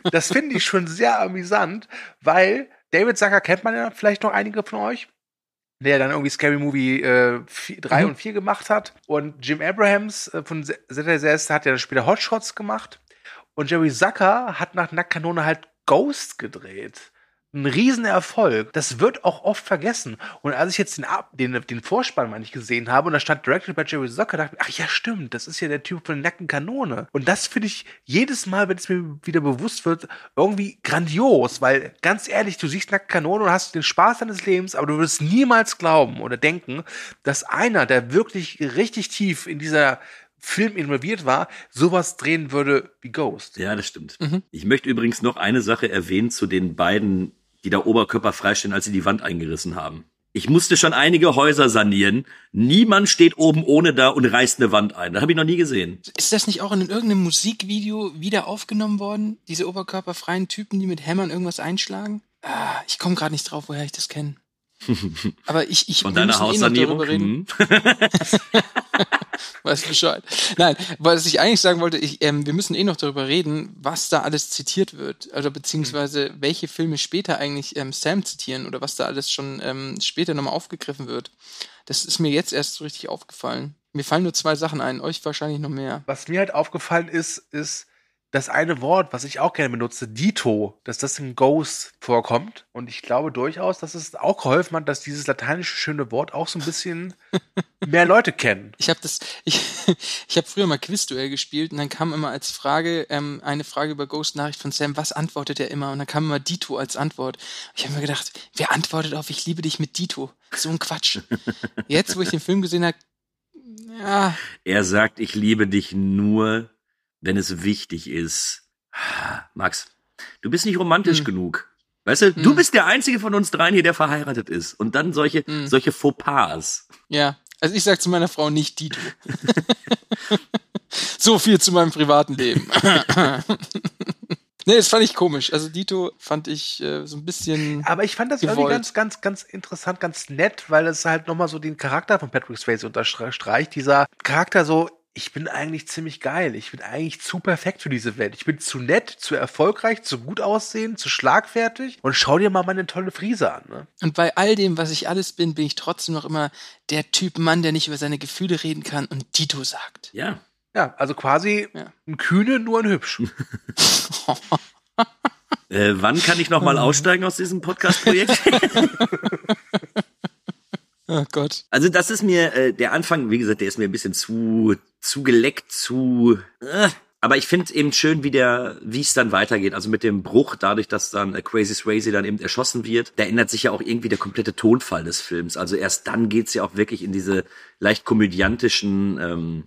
das finde ich schon sehr amüsant, weil David Zucker kennt man ja vielleicht noch einige von euch, der dann irgendwie Scary Movie 3 und 4 gemacht hat. Und Jim Abrahams äh, von ZSS hat ja später Hot Shots gemacht. Und Jerry Zucker hat nach Nackkanone halt Ghost gedreht. Ein Riesenerfolg. Das wird auch oft vergessen. Und als ich jetzt den, den, den Vorspann mal nicht gesehen habe und da stand Directed by Jerry Zucker, dachte ich, ach ja, stimmt, das ist ja der Typ von der nackten Kanone. Und das finde ich jedes Mal, wenn es mir wieder bewusst wird, irgendwie grandios, weil ganz ehrlich, du siehst nackte Kanone und hast den Spaß deines Lebens, aber du würdest niemals glauben oder denken, dass einer, der wirklich richtig tief in dieser Film involviert war, sowas drehen würde wie Ghost. Ja, das stimmt. Mhm. Ich möchte übrigens noch eine Sache erwähnen zu den beiden, die da Oberkörper freistehen, als sie die Wand eingerissen haben. Ich musste schon einige Häuser sanieren. Niemand steht oben ohne da und reißt eine Wand ein. Das habe ich noch nie gesehen. Ist das nicht auch in irgendeinem Musikvideo wieder aufgenommen worden? Diese oberkörperfreien Typen, die mit Hämmern irgendwas einschlagen? Ah, ich komme gerade nicht drauf, woher ich das kenne. Aber ich, ich Von deiner müssen eh noch Haussanierung? darüber reden. Hm. (laughs) Weiß Bescheid. Nein, was ich eigentlich sagen wollte, ich, ähm, wir müssen eh noch darüber reden, was da alles zitiert wird. Also beziehungsweise welche Filme später eigentlich ähm, Sam zitieren oder was da alles schon ähm, später nochmal aufgegriffen wird. Das ist mir jetzt erst so richtig aufgefallen. Mir fallen nur zwei Sachen ein, euch wahrscheinlich noch mehr. Was mir halt aufgefallen ist, ist, das eine Wort, was ich auch gerne benutze, Dito, dass das in Ghost vorkommt. Und ich glaube durchaus, dass es auch geholfen hat, dass dieses lateinische schöne Wort auch so ein bisschen (laughs) mehr Leute kennen. Ich habe das, (laughs) ich, ich habe früher mal Quizduell gespielt und dann kam immer als Frage ähm, eine Frage über Ghost Nachricht von Sam, was antwortet er immer? Und dann kam immer Dito als Antwort. Ich habe mir gedacht, wer antwortet auf Ich liebe dich mit Dito? So ein Quatsch. (laughs) Jetzt, wo ich den Film gesehen habe, ja. Er sagt, ich liebe dich nur, wenn es wichtig ist. Max, du bist nicht romantisch Hm. genug. Weißt du, du bist der einzige von uns dreien hier, der verheiratet ist. Und dann solche, Hm. solche Fauxpas. Ja, also ich sag zu meiner Frau nicht Dito. (laughs) so viel zu meinem privaten Leben. (laughs) nee, das fand ich komisch. Also Dito fand ich äh, so ein bisschen. Aber ich fand das irgendwie gewollt. ganz, ganz, ganz interessant, ganz nett, weil es halt nochmal so den Charakter von Patrick Swayze unterstreicht. Dieser Charakter so, ich bin eigentlich ziemlich geil. Ich bin eigentlich zu perfekt für diese Welt. Ich bin zu nett, zu erfolgreich, zu gut aussehen, zu schlagfertig. Und schau dir mal meine tolle Frise an. Ne? Und bei all dem, was ich alles bin, bin ich trotzdem noch immer der Typ Mann, der nicht über seine Gefühle reden kann und Dito sagt. Ja. Ja, also quasi Ja. ein Kühne, nur ein Hübsch. (laughs) (laughs) Äh, wann kann ich nochmal aussteigen aus diesem Podcast-Projekt? (laughs) Oh Gott. Also das ist mir, äh, der Anfang, wie gesagt, der ist mir ein bisschen zu, zu geleckt, zu... Äh. Aber ich finde eben schön, wie der, wie es dann weitergeht. Also mit dem Bruch, dadurch, dass dann äh, Crazy Swayze dann eben erschossen wird, da ändert sich ja auch irgendwie der komplette Tonfall des Films. Also erst dann geht's ja auch wirklich in diese leicht komödiantischen, ähm,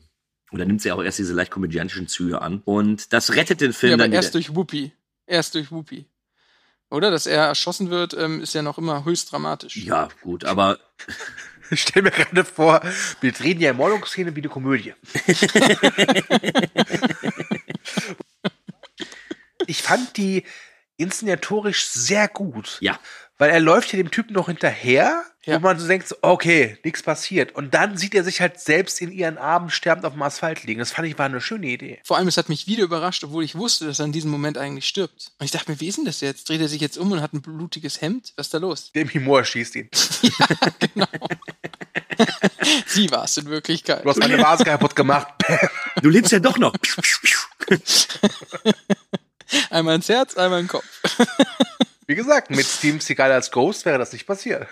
oder nimmt sie auch erst diese leicht komödiantischen Züge an. Und das rettet den Film Ja, aber dann erst wieder. durch Whoopi. Erst durch Whoopi. Oder? Dass er erschossen wird, ähm, ist ja noch immer höchst dramatisch. Ja, gut, aber (laughs) Ich stell mir gerade vor, wir drehen ja Mordungsszene wie eine Komödie. (laughs) ich fand die inszenatorisch sehr gut. ja. Weil er läuft hier dem Typen noch hinterher, Ja. wo man so denkt, so, okay, nichts passiert. Und dann sieht er sich halt selbst in ihren Armen sterbend auf dem Asphalt liegen. Das fand ich war eine schöne Idee. Vor allem, es hat mich wieder überrascht, obwohl ich wusste, dass er in diesem Moment eigentlich stirbt. Und ich dachte mir, wie ist denn das jetzt? Dreht er sich jetzt um und hat ein blutiges Hemd? Was ist da los? Demi Moore schießt ihn. (laughs) (laughs) Sie war es in Wirklichkeit. Du hast meine Vase kaputt gemacht. (laughs) Du lebst ja doch noch. Einmal ins Herz, einmal in den Kopf. Wie gesagt, mit Steven Seagal als Ghost wäre das nicht passiert.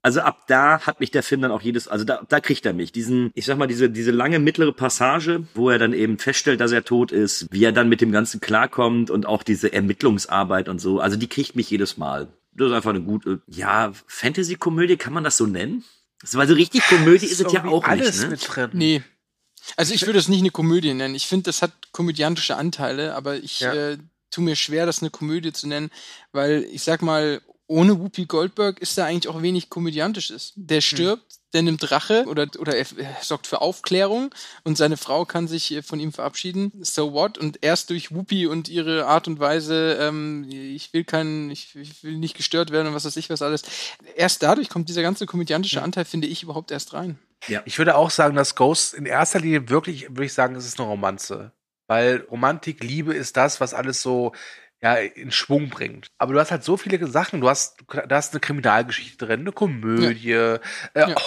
Also ab da hat mich der Film dann auch jedes, also da, da kriegt er mich. Diesen, ich sag mal, diese, diese lange mittlere Passage, wo er dann eben feststellt, dass er tot ist, wie er dann mit dem Ganzen klarkommt und auch diese Ermittlungsarbeit und so, also die kriegt mich jedes Mal. Das ist einfach eine gute, ja, Fantasy-Komödie, kann man das so nennen? Das war so richtig Komödie ist, es ja auch alles nicht, ne? mit drin. Nee. Also ich würde es nicht eine Komödie nennen. Ich finde, das hat komödiantische Anteile, aber ich Ja. äh, tue mir schwer, das eine Komödie zu nennen, weil ich sag mal, ohne Whoopi Goldberg ist da eigentlich auch wenig Komödiantisches. Der stirbt, der nimmt Rache oder, oder er, er sorgt für Aufklärung und seine Frau kann sich äh, von ihm verabschieden. So what? Und erst durch Whoopi und ihre Art und Weise, ähm, ich will keinen, ich, ich will nicht gestört werden und was weiß ich was alles. Erst dadurch kommt dieser ganze komödiantische Anteil, finde ich, überhaupt erst rein. Ich würde auch sagen, dass Ghost in erster Linie wirklich, würde ich sagen, es ist eine Romanze. Weil Romantik, Liebe ist das, was alles so ja, in Schwung bringt. Aber du hast halt so viele Sachen. Du hast, du hast eine Kriminalgeschichte drin, eine Komödie, äh,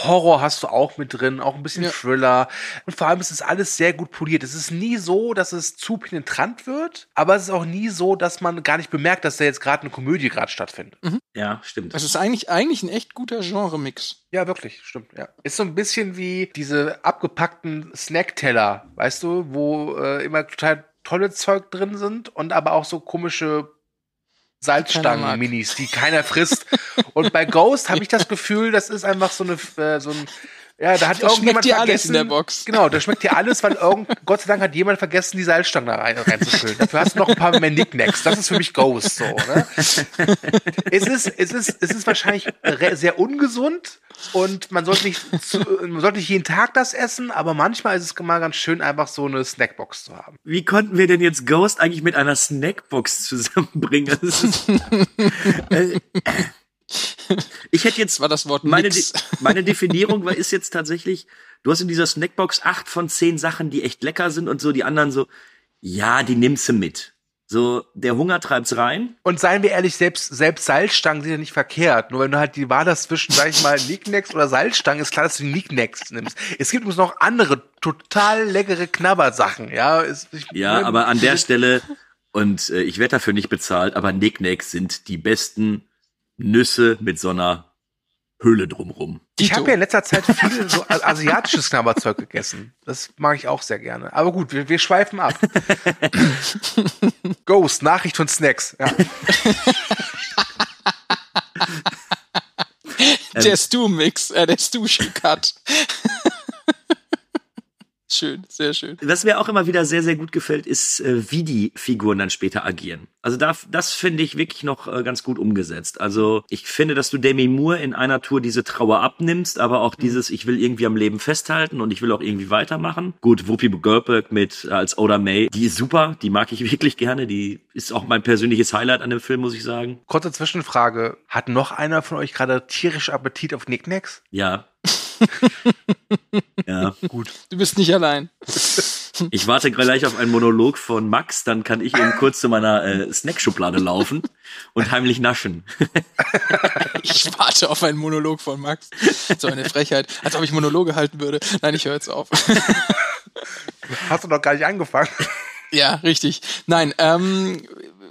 Horror hast du auch mit drin, auch ein bisschen Ja. Thriller. Und vor allem ist es alles sehr gut poliert. Es ist nie so, dass es zu penetrant wird, aber es ist auch nie so, dass man gar nicht bemerkt, dass da jetzt gerade eine Komödie gerade stattfindet. Ja, stimmt. Das ist eigentlich, eigentlich ein echt guter Genre-Mix. Ja, wirklich, stimmt, ja. Ist so ein bisschen wie diese abgepackten Snackteller, weißt du, wo äh, immer total tolle Zeug drin sind und aber auch so komische Salzstangen-Minis, die keiner frisst. und bei (laughs) Ghost habe ich das Gefühl, das ist einfach so eine, äh, so ein, ja, da hat Da schmeckt irgendjemand dir vergessen. alles in der Box. Genau, da schmeckt dir alles, weil irgend, (laughs) Gott sei Dank hat jemand vergessen, die Salzstangen da rein, reinzufüllen. Dafür hast du noch ein paar mehr Nicknacks. Das ist für mich Ghost, so, ne? (laughs) es ist, es ist, es ist wahrscheinlich sehr ungesund und man sollte nicht, zu, man sollte nicht jeden Tag das essen, aber manchmal ist es mal ganz schön, einfach so eine Snackbox zu haben. Wie konnten wir denn jetzt Ghost eigentlich mit einer Snackbox zusammenbringen? (laughs) Ist, ich hätte jetzt Das war das Wort meine. De meine Definierung war, ist jetzt tatsächlich, du hast in dieser Snackbox acht von zehn Sachen, die echt lecker sind und so, die anderen so, ja, die nimmst du mit. So, der Hunger treibt's rein. Und seien wir ehrlich, selbst, selbst Salzstangen sind ja nicht verkehrt. Nur wenn du halt die Wahl das zwischen, sag ich mal, Nicknacks oder Salzstangen, ist klar, dass du die Nicknacks nimmst. Es gibt übrigens noch andere total leckere Knabbersachen, ja. Es, ich, Ja, aber an der Stelle, und äh, ich werde dafür nicht bezahlt, aber Nicknacks sind die besten Nüsse mit so einer Höhle drumrum. Ich habe ja in letzter Zeit viel so asiatisches Knabberzeug gegessen. Das mag ich auch sehr gerne. Aber gut, wir, wir schweifen ab. (laughs) Ghost, Nachricht von Snacks. Ja. (laughs) Der Stu-Mix, äh, der Stu-Cut. Schön, sehr schön. Was mir auch immer wieder sehr, sehr gut gefällt, ist, äh, wie die Figuren dann später agieren. Also da, das finde ich wirklich noch äh, ganz gut umgesetzt. Also ich finde, dass du Demi Moore in einer Tour diese Trauer abnimmst, aber auch dieses, ich will irgendwie am Leben festhalten und ich will auch irgendwie weitermachen. Gut, Whoopi Goldberg mit äh, als Oda May, die ist super, die mag ich (laughs) wirklich gerne. Die ist auch mein persönliches Highlight an dem Film, muss ich sagen. Kurze Zwischenfrage. Hat noch einer von euch gerade tierisch Appetit auf Nicknacks? Ja. (laughs) (laughs) ja. Gut. Du bist nicht allein. Ich warte gleich auf einen Monolog von Max, dann kann ich eben kurz zu meiner äh, Snackschublade laufen und heimlich naschen. (laughs) Ich warte auf einen Monolog von Max. So eine Frechheit. Als ob ich Monologe halten würde. Nein, ich höre jetzt auf. (laughs) Hast du noch gar nicht angefangen? Ja, richtig. Nein, ähm,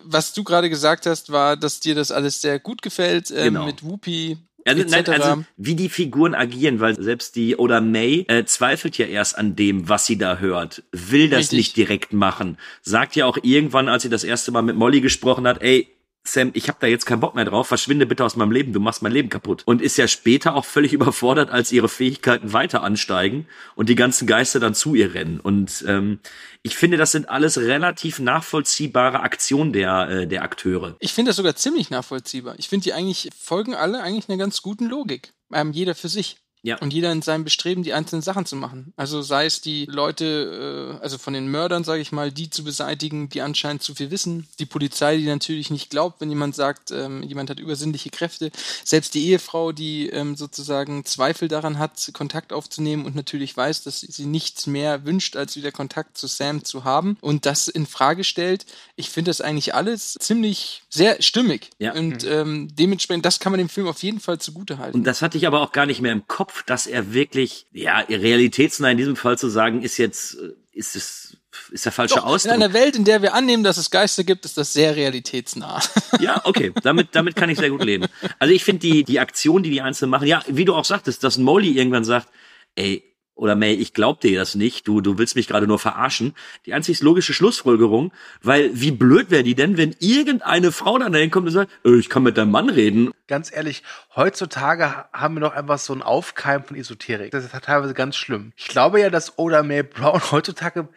was du gerade gesagt hast, war, dass dir das alles sehr gut gefällt ähm, Genau. mit Whoopi. Also, nein, also wie die Figuren agieren, weil selbst die oder May äh, zweifelt ja erst an dem, was sie da hört, will das Richtig. nicht direkt machen, sagt ja auch irgendwann, als sie das erste Mal mit Molly gesprochen hat, ey, Sam, ich habe da jetzt keinen Bock mehr drauf, verschwinde bitte aus meinem Leben, du machst mein Leben kaputt. Und ist ja später auch völlig überfordert, als ihre Fähigkeiten weiter ansteigen und die ganzen Geister dann zu ihr rennen. Und ähm, ich finde, das sind alles relativ nachvollziehbare Aktionen der, äh, der Akteure. Ich finde das sogar ziemlich nachvollziehbar. Ich finde, die eigentlich folgen alle eigentlich einer ganz guten Logik. Ähm, jeder für sich. Ja. Und jeder in seinem Bestreben, die einzelnen Sachen zu machen. Also sei es die Leute, äh, also von den Mördern, sage ich mal, die zu beseitigen, die anscheinend zu viel wissen. Die Polizei, die natürlich nicht glaubt, wenn jemand sagt, ähm, jemand hat übersinnliche Kräfte. Selbst die Ehefrau, die ähm, sozusagen Zweifel daran hat, Kontakt aufzunehmen und natürlich weiß, dass sie nichts mehr wünscht, als wieder Kontakt zu Sam zu haben und das in Frage stellt. Ich finde das eigentlich alles ziemlich sehr stimmig. Ja. Und ähm, dementsprechend, das kann man dem Film auf jeden Fall zugute halten. Und das hatte ich aber auch gar nicht mehr im Kopf, dass er wirklich, ja, realitätsnah in diesem Fall zu sagen, ist jetzt, äh, ist es, ist der falsche Doch, in Ausdruck. einer Welt, in der wir annehmen, dass es Geister gibt, ist das sehr realitätsnah. (laughs) Ja, okay, damit, damit kann ich sehr gut leben. Also ich finde die, die Aktion, die die Einzelnen machen, ja, wie du auch sagtest, dass Molly irgendwann sagt, ey, oder May, ich glaub dir das nicht, du, du willst mich gerade nur verarschen. Die einzig logische Schlussfolgerung, weil wie blöd wäre die denn, wenn irgendeine Frau dann dahin kommt und sagt, äh, ich kann mit deinem Mann reden. Ganz ehrlich, heutzutage ha- haben wir noch einfach so ein Aufkeimen von Esoterik. Das ist teilweise ganz schlimm. Ich glaube ja, dass Oda May Brown (laughs) heutzutage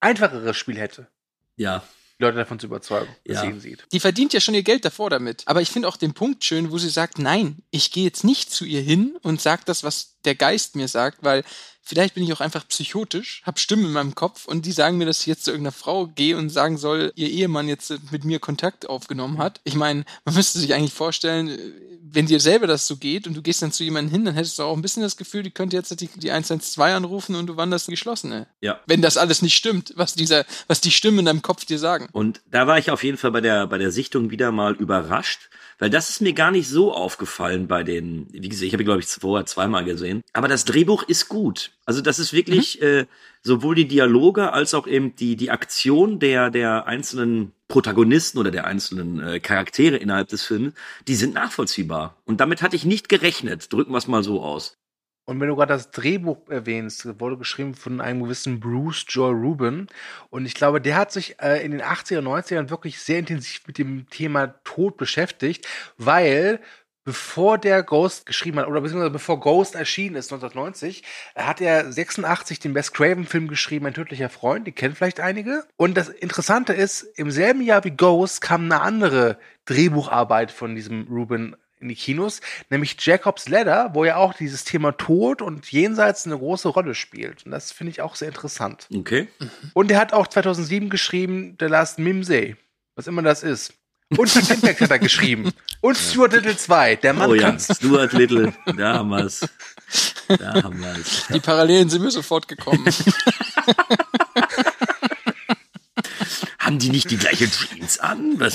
einfacheres Spiel hätte, Ja, die Leute davon zu überzeugen, dass Ja. sie ihn sieht. Die verdient ja schon ihr Geld davor damit. Aber ich finde auch den Punkt schön, wo sie sagt, nein, ich gehe jetzt nicht zu ihr hin und sag das, was der Geist mir sagt, weil vielleicht bin ich auch einfach psychotisch, habe Stimmen in meinem Kopf und die sagen mir, dass ich jetzt zu irgendeiner Frau gehe und sagen soll, ihr Ehemann jetzt mit mir Kontakt aufgenommen hat. Ich meine, man müsste sich eigentlich vorstellen, äh, wenn dir selber das so geht und du gehst dann zu jemandem hin, dann hättest du auch ein bisschen das Gefühl, die könnte jetzt die, die 112 anrufen und du wanderst geschlossene. ja. Wenn das alles nicht stimmt, was dieser, was die Stimmen in deinem Kopf dir sagen. Und da war ich auf jeden Fall bei der, bei der Sichtung wieder mal überrascht, weil das ist mir gar nicht so aufgefallen bei den, wie gesagt, ich habe glaube ich vorher zweimal gesehen. Aber das Drehbuch ist gut. Also das ist wirklich äh, sowohl die Dialoge als auch eben die, die Aktion der, der einzelnen Protagonisten oder der einzelnen äh, Charaktere innerhalb des Films, die sind nachvollziehbar. Und damit hatte ich nicht gerechnet. Drücken wir es mal so aus. Und wenn du gerade das Drehbuch erwähnst, wurde geschrieben von einem gewissen Bruce Joy Rubin. Und ich glaube, der hat sich äh, in den 80er, 90ern wirklich sehr intensiv mit dem Thema Tod beschäftigt, weil bevor der Ghost geschrieben hat, oder beziehungsweise bevor Ghost erschienen ist, 1990, hat er 86 den Wes Craven-Film geschrieben, Ein tödlicher Freund, die kennen vielleicht einige. Und das Interessante ist, im selben Jahr wie Ghost kam eine andere Drehbucharbeit von diesem Rubin in die Kinos, nämlich Jacob's Ladder, wo ja auch dieses Thema Tod und Jenseits eine große Rolle spielt. Und das finde ich auch sehr interessant. Okay. Und er hat auch 2007 geschrieben The Last Mimsey, was immer das ist. Und Impact hat er geschrieben. Und Stuart Little 2, der Mann oh ja, kann's. Stuart Little, da haben wir's. Da haben wir's. Die Parallelen sind mir sofort gekommen. (laughs) Haben die nicht die gleiche Jeans an? (laughs)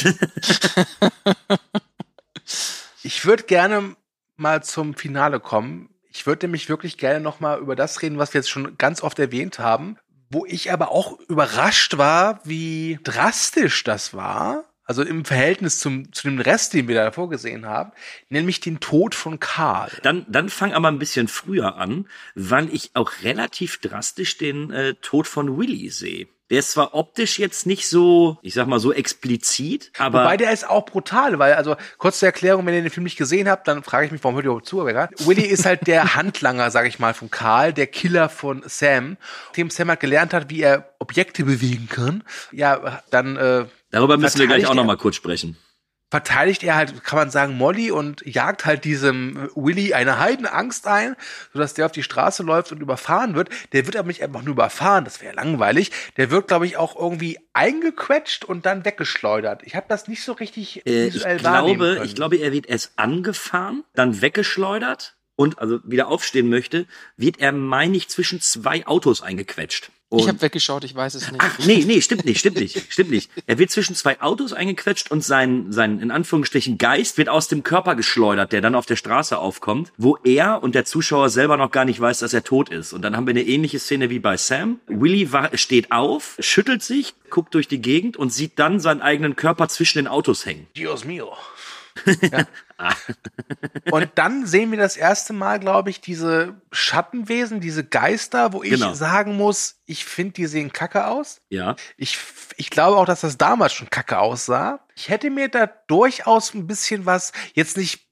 Ich würde gerne mal zum Finale kommen. Ich würde nämlich wirklich gerne noch mal über das reden, was wir jetzt schon ganz oft erwähnt haben, wo ich aber auch überrascht war, wie drastisch das war. Also im Verhältnis zum, zu dem Rest, den wir da vorgesehen haben, nämlich den Tod von Karl. Dann, dann fang aber ein bisschen früher an, weil ich auch relativ drastisch den äh, Tod von Willy sehe. Der ist zwar optisch jetzt nicht so, ich sag mal so explizit, aber Wobei der ist auch brutal, weil, also kurz zur Erklärung, wenn ihr den Film nicht gesehen habt, dann frage ich mich, warum hört ihr überhaupt zu? Aber egal. Willy ist halt der (laughs) Handlanger, sag ich mal, von Karl, der Killer von Sam, dem Sam halt gelernt hat, wie er Objekte bewegen kann. Ja, dann äh, darüber müssen wir gleich auch noch er- mal kurz sprechen. Verteidigt er halt, kann man sagen, Molly und jagt halt diesem Willy eine Heidenangst ein, sodass der auf die Straße läuft und überfahren wird. Der wird aber nicht einfach nur überfahren, das wäre langweilig. Der wird, glaube ich, auch irgendwie eingequetscht und dann weggeschleudert. Ich habe das nicht so richtig Äh, ich visuell wahrnehmen glaube, können. ich glaube, er wird erst angefahren, dann weggeschleudert und also wieder aufstehen möchte, wird er, meine ich, zwischen zwei Autos eingequetscht. Und Ich habe weggeschaut, ich weiß es nicht. Ach, nee, nee, stimmt nicht, stimmt nicht, stimmt nicht. Er wird zwischen zwei Autos eingequetscht und sein, sein, in Anführungsstrichen, Geist wird aus dem Körper geschleudert, der dann auf der Straße aufkommt, wo er und der Zuschauer selber noch gar nicht weiß, dass er tot ist. Und dann haben wir eine ähnliche Szene wie bei Sam. Willy steht auf, schüttelt sich, guckt durch die Gegend und sieht dann seinen eigenen Körper zwischen den Autos hängen. Dios mio. (laughs) Ja. (laughs) Und dann sehen wir das erste Mal, glaube ich, diese Schattenwesen, diese Geister, wo ich Genau. sagen muss, ich finde, die sehen kacke aus. Ja. Ich, ich glaube auch, dass das damals schon kacke aussah. Ich hätte mir da durchaus ein bisschen was, jetzt nicht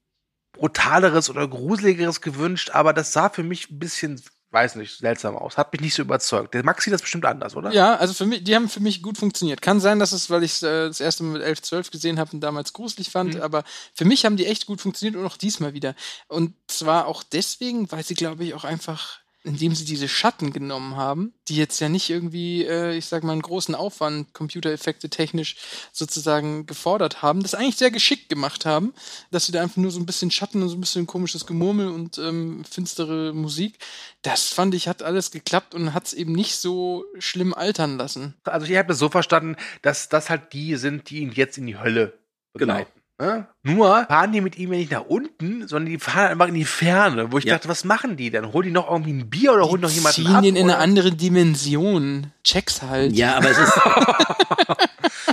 brutaleres oder gruseligeres gewünscht, aber das sah für mich ein bisschen, weiß nicht, seltsam aus. Hat mich nicht so überzeugt. Der Max sieht das bestimmt anders, oder? Ja, also für mich, die haben für mich gut funktioniert. Kann sein, dass es, weil ich es äh, das erste Mal mit 11, 12 gesehen habe und damals gruselig fand, aber für mich haben die echt gut funktioniert und auch diesmal wieder. Und zwar auch deswegen, weil sie, glaube ich, auch einfach, indem sie diese Schatten genommen haben, die jetzt ja nicht irgendwie, äh, ich sag mal, einen großen Aufwand, Computereffekte technisch sozusagen gefordert haben, das eigentlich sehr geschickt gemacht haben, dass sie da einfach nur so ein bisschen Schatten und so ein bisschen komisches Gemurmel und ähm, finstere Musik, das fand ich, hat alles geklappt und hat es eben nicht so schlimm altern lassen. Also ich habe das so verstanden, dass das halt die sind, die ihn jetzt in die Hölle begleiten. Ne? Nur fahren die mit ihm ja nicht nach unten, sondern die fahren einfach in die Ferne, wo ich Ja. dachte, was machen die denn? Holen die noch irgendwie ein Bier oder holen noch jemanden Ziehen ab? den in eine andere Dimension. Checks halt. Ja, aber es ist. (laughs)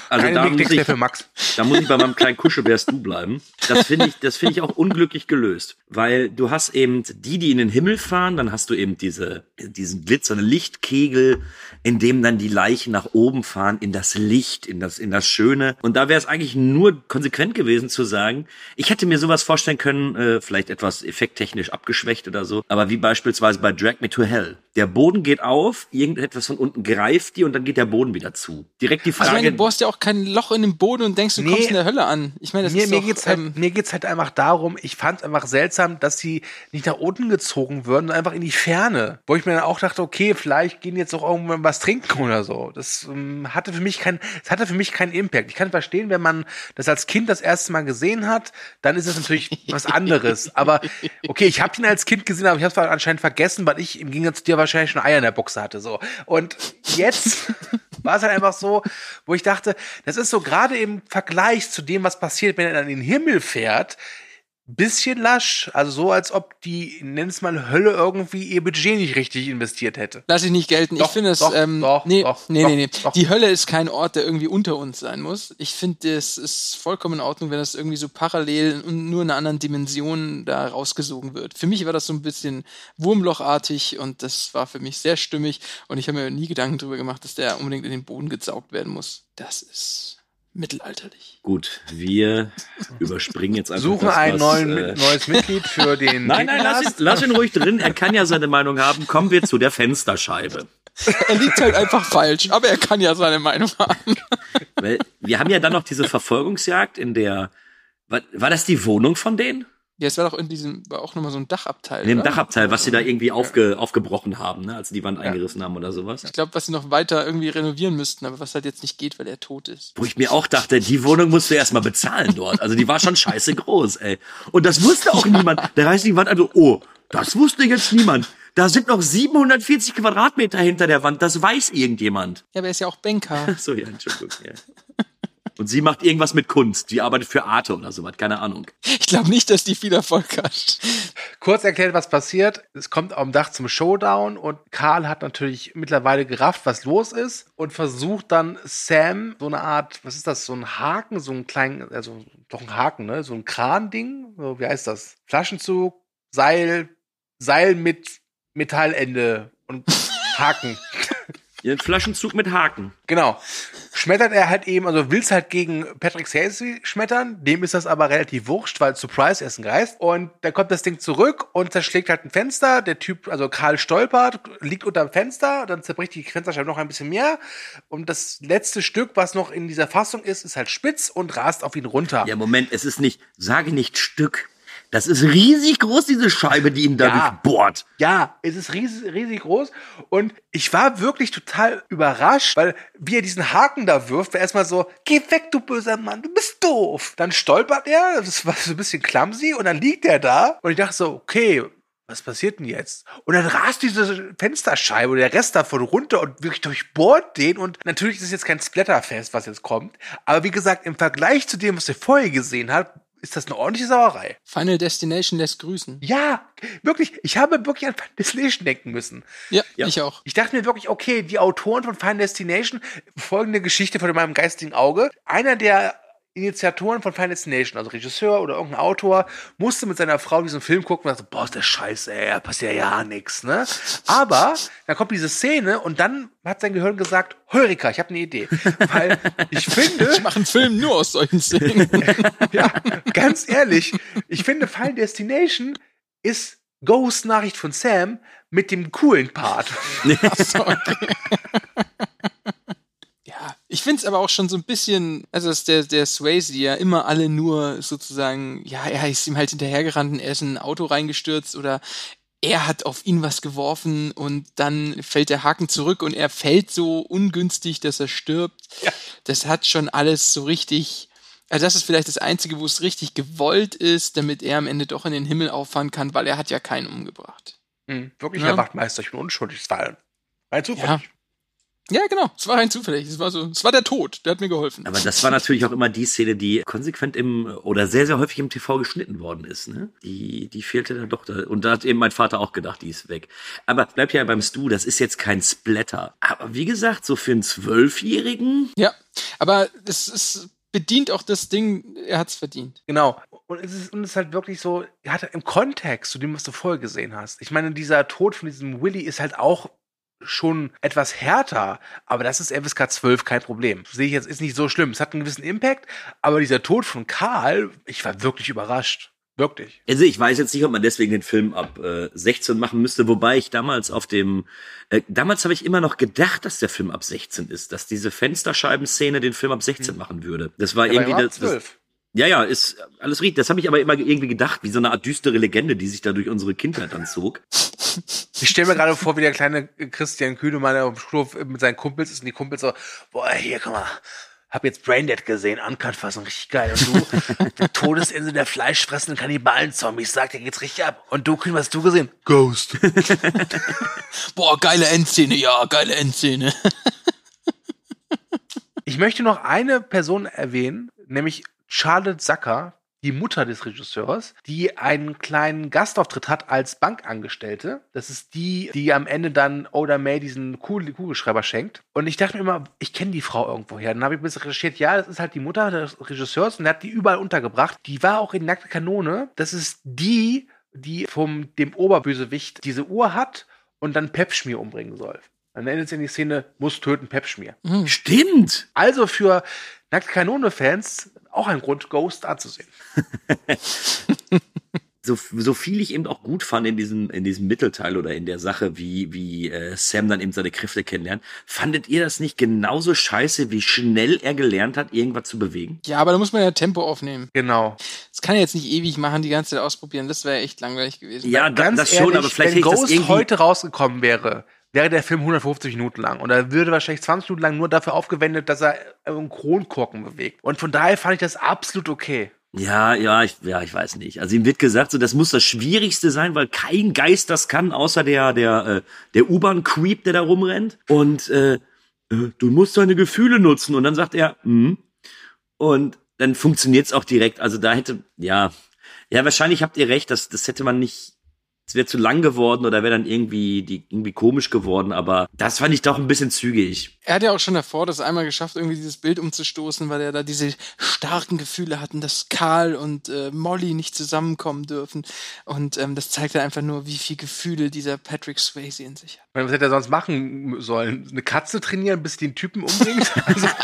Also Keine da muss, ich, für Max. da muss ich bei meinem kleinen Kuschelbärst du bleiben. Das finde ich, das finde ich auch unglücklich gelöst. Weil du hast eben die, die in den Himmel fahren, dann hast du eben diese, diesen glitzernden Lichtkegel, in dem dann die Leichen nach oben fahren, in das Licht, in das, in das Schöne. Und da wäre es eigentlich nur konsequent gewesen zu sagen, ich hätte mir sowas vorstellen können, äh, vielleicht etwas effekttechnisch abgeschwächt oder so, aber wie beispielsweise bei Drag Me to Hell. Der Boden geht auf, irgendetwas von unten greift die und dann geht der Boden wieder zu. Direkt die Also Frage. bohrst ja auch kein Loch in den Boden und denkst, du Nee. kommst in der Hölle an. Ich meine, das Mir, ist mir, doch, geht's halt, ähm, mir geht's halt einfach darum, ich fand es einfach seltsam, dass sie nicht nach unten gezogen würden, sondern einfach in die Ferne. Wo ich mir dann auch dachte, okay, vielleicht gehen jetzt auch irgendwann was trinken oder so. Das ähm, hatte für mich kein, es hatte für mich keinen Impact. Ich kann verstehen, wenn man das als Kind das erste Mal gesehen hat, dann ist es natürlich was anderes. (laughs) Aber okay, ich habe ihn als Kind gesehen, aber ich habe es anscheinend vergessen, weil ich im Gegensatz zu dir wahrscheinlich schon Eier in der Buchse hatte. So. Und jetzt war es halt einfach so, wo ich dachte, das ist so gerade im Vergleich zu dem, was passiert, wenn er dann in den Himmel fährt, bisschen lasch, also so, als ob die, nenn es mal Hölle, irgendwie ihr Budget nicht richtig investiert hätte. Lass ich nicht gelten. Doch, ich finde es, doch, ähm, doch, nee, doch, nee, nee, nee. Die Hölle ist kein Ort, der irgendwie unter uns sein muss. Ich finde, es ist vollkommen in Ordnung, wenn das irgendwie so parallel und nur in einer anderen Dimension da rausgesogen wird. Für mich war das so ein bisschen Wurmlochartig und das war für mich sehr stimmig und ich habe mir nie Gedanken darüber gemacht, dass der unbedingt in den Boden gesaugt werden muss. Das ist mittelalterlich. Gut, wir (laughs) überspringen jetzt einfach. Suchen das, ein was, neuen, äh, neues Mitglied für (laughs) den Nein, nein, lass ihn, lass ihn ruhig drin. Er kann ja seine Meinung haben. Kommen wir zu der Fensterscheibe. Er liegt halt einfach falsch, aber er kann ja seine Meinung haben. Weil wir haben ja dann noch diese Verfolgungsjagd, in der. War, war das die Wohnung von denen? Ja, es war doch in diesem, war auch nochmal so ein Dachabteil. In dem oder? Dachabteil, was sie da irgendwie aufge, aufgebrochen haben, ne, als sie die Wand eingerissen haben oder sowas. Ich glaube, was sie noch weiter irgendwie renovieren müssten, aber was halt jetzt nicht geht, weil er tot ist. Wo ich mir auch dachte, die Wohnung musst du erstmal bezahlen dort. Also die war schon scheiße groß, ey. Und das wusste auch niemand. Da reißt die Wand an so, oh, das wusste jetzt niemand. Da sind noch 740 Quadratmeter hinter der Wand. Das weiß irgendjemand. Ja, aber er ist ja auch Banker. (laughs) So, ja, Entschuldigung. Ja. Und sie macht irgendwas mit Kunst. Die arbeitet für Arte oder sowas, keine Ahnung. Ich glaube nicht, dass die viel Erfolg hat. Kurz erklärt, was passiert. Es kommt am Dach zum Showdown und Karl hat natürlich mittlerweile gerafft, was los ist und versucht dann Sam so eine Art, was ist das, so ein Haken, so ein kleinen, also doch ein Haken, ne? So ein Kran-Ding, so, wie heißt das? Flaschenzug, Seil, Seil mit Metallende und Haken. (laughs) Ihren Flaschenzug mit Haken. Genau. Schmettert er halt eben, also will's halt gegen Patrick Swayze schmettern, dem ist das aber relativ wurscht, weil Surprise, er ist ein Geist. Und dann kommt das Ding zurück und zerschlägt halt ein Fenster. Der Typ, also Karl stolpert, liegt unterm Fenster, dann zerbricht die Fensterscheibe noch ein bisschen mehr. Und das letzte Stück, was noch in dieser Fassung ist, ist halt spitz und rast auf ihn runter. Ja, Moment, es ist nicht, sage nicht Stück. Das ist riesig groß, diese Scheibe, die ihn dadurch Ja. bohrt. Ja, es ist riesig, riesig groß. Und ich war wirklich total überrascht, weil wie er diesen Haken da wirft, war erstmal so, geh weg, du böser Mann, du bist doof. Dann stolpert er, das war so ein bisschen clumsy, und dann liegt er da. Und ich dachte so, okay, was passiert denn jetzt? Und dann rast diese Fensterscheibe oder der Rest davon runter und wirklich durchbohrt den. Und natürlich ist es jetzt kein Splatterfest, was jetzt kommt. Aber wie gesagt, im Vergleich zu dem, was ihr vorher gesehen habt, ist das eine ordentliche Sauerei. Final Destination lässt grüßen. Ja, wirklich. Ich habe wirklich an Final Destination denken müssen. Ja, ich auch. Ich dachte mir wirklich, okay, die Autoren von Final Destination, folgende Geschichte von meinem geistigen Auge. Einer der Initiatoren von Final Destination, also Regisseur oder irgendein Autor, musste mit seiner Frau diesen Film gucken und dachte, boah, ist der Scheiße, ey, da passiert ja ja nix, ne? Aber dann kommt diese Szene und dann hat sein Gehirn gesagt, Heurika, ich habe eine Idee. Weil (laughs) ich finde, Ich mache einen Film nur aus solchen Szenen. (laughs) ja, ganz ehrlich, ich finde Final Destination ist Ghost Nachricht von Sam mit dem coolen Part. Achso, (laughs) okay. Ich finde es aber auch schon so ein bisschen, also dass der, der Swayze ja immer alle nur sozusagen, ja, er ist ihm halt hinterhergerannt und er ist in ein Auto reingestürzt oder er hat auf ihn was geworfen und dann fällt der Haken zurück und er fällt so ungünstig, dass er stirbt. Ja. Das hat schon alles so richtig, also das ist vielleicht das Einzige, wo es richtig gewollt ist, damit er am Ende doch in den Himmel auffahren kann, weil er hat ja keinen umgebracht. Hm, wirklich, Ja. Herr Wachtmeister, ich bin unschuldig. Es war rein zufällig. Ja, genau. Es war rein zufällig. Es war so, es war der Tod. Der hat mir geholfen. Aber das war natürlich auch immer die Szene, die konsequent im oder sehr, sehr häufig im TV geschnitten worden ist. Ne? Die, die fehlte dann doch. Da. Und da hat eben mein Vater auch gedacht, die ist weg. Aber bleibt ja beim Stu, das ist jetzt kein Splatter. Aber wie gesagt, so für einen Zwölfjährigen. Ja, aber es ist, bedient auch das Ding, er hat's verdient. Genau. Und es ist, und es ist halt wirklich so, er hat im Kontext zu dem, was du vorher gesehen hast. Ich meine, dieser Tod von diesem Willy ist halt auch schon etwas härter, aber das ist FSK 12 kein Problem. Sehe ich jetzt, ist nicht so schlimm. Es hat einen gewissen Impact, aber dieser Tod von Karl, ich war wirklich überrascht. Wirklich. Also ich weiß jetzt nicht, ob man deswegen den Film ab äh, 16 machen müsste, wobei ich damals auf dem, äh, damals habe ich immer noch gedacht, dass der Film ab 16 ist, dass diese Fensterscheiben-Szene den Film ab 16 machen würde. Das war Hm. Aber irgendwie war das, das, 12. Ja, ja, ist alles richtig. Das habe ich aber immer irgendwie gedacht, wie so eine Art düstere Legende, die sich da durch unsere Kindheit dann zog. Ich stelle mir gerade vor, wie der kleine Christian Kühnemann auf dem Schulhof mit seinen Kumpels ist und die Kumpels so, boah, hier, guck mal, hab jetzt Braindead gesehen, Uncut-Fassung, richtig geil. Und du, (laughs) der Todesinsel der fleischfressenden Kannibalen-Zombies, sagt, der geht's richtig ab. Und du, Kühn, was hast du gesehen? Ghost. (laughs) Boah, geile Endszene, ja, geile Endszene. Ich möchte noch eine Person erwähnen, nämlich Charlotte Sacker, die Mutter des Regisseurs, die einen kleinen Gastauftritt hat als Bankangestellte. Das ist die, die am Ende dann Oda May diesen Kugel Kugelschreiber schenkt. Und ich dachte mir immer, ich kenne die Frau irgendwoher. Dann habe ich ein bisschen recherchiert, ja, das ist halt die Mutter des Regisseurs und er hat die überall untergebracht. Die war auch in Nackte Kanone. Das ist die, die vom dem Oberbösewicht diese Uhr hat und dann Pepschmier umbringen soll. Dann endet es in die Szene, muss töten, Pepschmier. Stimmt! Also für Nackte Kanone-Fans auch ein Grund, Ghost anzusehen. (laughs) So, so viel ich eben auch gut fand in diesem, in diesem Mittelteil oder in der Sache, wie, wie äh, Sam dann eben seine Kräfte kennenlernt, fandet ihr das nicht genauso scheiße, wie schnell er gelernt hat, irgendwas zu bewegen? Ja, aber da muss man ja Tempo aufnehmen. Genau. Das kann er jetzt nicht ewig machen, die ganze Zeit ausprobieren. Das wäre echt langweilig gewesen. Ja, da, Ganz das ehrlich, schon, aber vielleicht wenn hätte ich das Ghost heute rausgekommen wäre, wäre der Film 150 Minuten lang. Und er würde wahrscheinlich 20 Minuten lang nur dafür aufgewendet, dass er einen Kronkorken bewegt. Und von daher fand ich das absolut okay. Ja, ja, ich, ja, ich weiß nicht. Also ihm wird gesagt, so das muss das Schwierigste sein, weil kein Geist das kann, außer der der äh, der U-Bahn-Creep, der da rumrennt. Und äh, äh, du musst deine Gefühle nutzen. Und dann sagt er, hm. Und dann funktioniert's auch direkt. Also da hätte, ja, ja, wahrscheinlich habt ihr recht, das, das hätte man nicht, es wäre zu lang geworden oder wäre dann irgendwie, die, irgendwie komisch geworden, aber das fand ich doch ein bisschen zügig. Er hat ja auch schon davor das einmal geschafft, irgendwie dieses Bild umzustoßen, weil er da diese starken Gefühle hatten, dass Karl und äh, Molly nicht zusammenkommen dürfen. Und ähm, das zeigt ja einfach nur, wie viel Gefühle dieser Patrick Swayze in sich hat. Was hätte er sonst machen sollen? Eine Katze trainieren, bis die den Typen umbringt? Also, (laughs)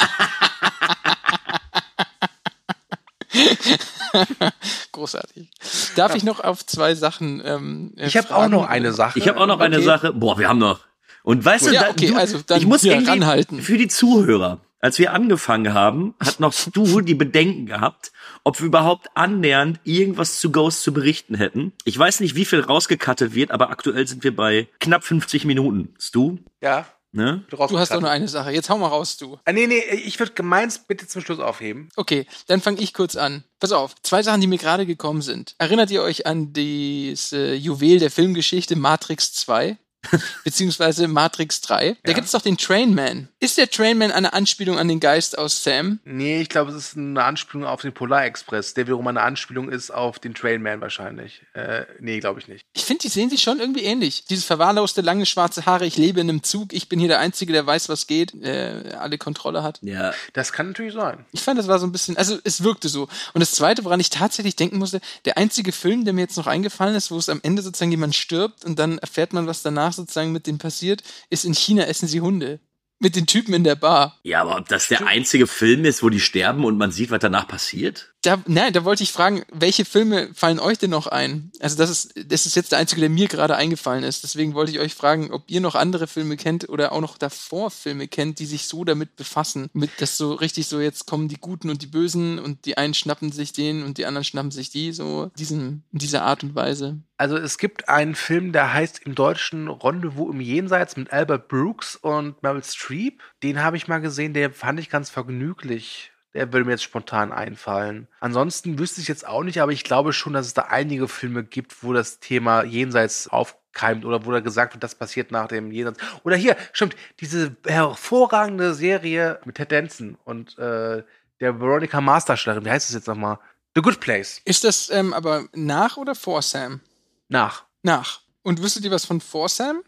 (laughs) (laughs) (laughs) Großartig. Darf ich noch auf zwei Sachen? Ähm, äh, ich habe auch noch eine Sache. Ich habe auch noch eine Okay. Sache. Boah, wir haben noch. Und weißt du, Ja, da, okay, du also dann ich muss hier irgendwie ranhalten. für die Zuhörer. Als wir angefangen haben, hat noch (laughs) du die Bedenken gehabt, ob wir überhaupt annähernd irgendwas zu Ghost zu berichten hätten. Ich weiß nicht, wie viel rausgekattet wird, aber aktuell sind wir bei knapp 50 Minuten. Stu, ja. Ne? Du hast doch nur eine Sache. Jetzt hau mal raus, du. Ah, nee, nee, ich würde gemeins bitte zum Schluss aufheben. Okay, dann fange ich kurz an. Pass auf, zwei Sachen, die mir gerade gekommen sind. Erinnert ihr euch an das äh, Juwel der Filmgeschichte Matrix 2? (laughs) Beziehungsweise Matrix 3? Da gibt's doch den Trainman. Ist der Trainman eine Anspielung an den Geist aus Sam? Nee, ich glaube, es ist eine Anspielung auf den Polar Express, der wiederum eine Anspielung ist auf den Trailman wahrscheinlich. Äh, nee, glaube ich nicht. Ich finde, die sehen sich schon irgendwie ähnlich. Dieses verwahrloste, lange schwarze Haare, ich lebe in einem Zug, ich bin hier der Einzige, der weiß, was geht, äh, alle Kontrolle hat. Ja. Das kann natürlich sein. Ich fand, das war so ein bisschen, also es wirkte so. Und das Zweite, woran ich tatsächlich denken musste, der einzige Film, der mir jetzt noch eingefallen ist, wo es am Ende sozusagen jemand stirbt und dann erfährt man, was danach sozusagen mit dem passiert, ist in China essen sie Hunde. Mit den Typen in der Bar. Ja, aber ob das der einzige Film ist, wo die sterben und man sieht, was danach passiert? Da, nein, da wollte ich fragen, welche Filme fallen euch denn noch ein? Also das ist, das ist jetzt der einzige, der mir gerade eingefallen ist. Deswegen wollte ich euch fragen, ob ihr noch andere Filme kennt oder auch noch davor Filme kennt, die sich so damit befassen. Mit das so richtig so, jetzt kommen die Guten und die Bösen und die einen schnappen sich den und die anderen schnappen sich die, so diesen, in dieser Art und Weise. Also es gibt einen Film, der heißt im Deutschen Rendezvous im Jenseits mit Albert Brooks und Meryl Streep. Den habe ich mal gesehen, der fand ich ganz vergnüglich. Der würde mir jetzt spontan einfallen. Ansonsten wüsste ich jetzt auch nicht, aber ich glaube schon, dass es da einige Filme gibt, wo das Thema Jenseits aufkeimt oder wo da gesagt wird, das passiert nach dem Jenseits. Oder hier, stimmt, diese hervorragende Serie mit Ted Danson und äh, der Veronica Masterschlerin, wie heißt das jetzt nochmal? The Good Place. Ist das ähm, aber nach oder vor Sam? Nach. Nach. Und wüsstet ihr was von vor Sam?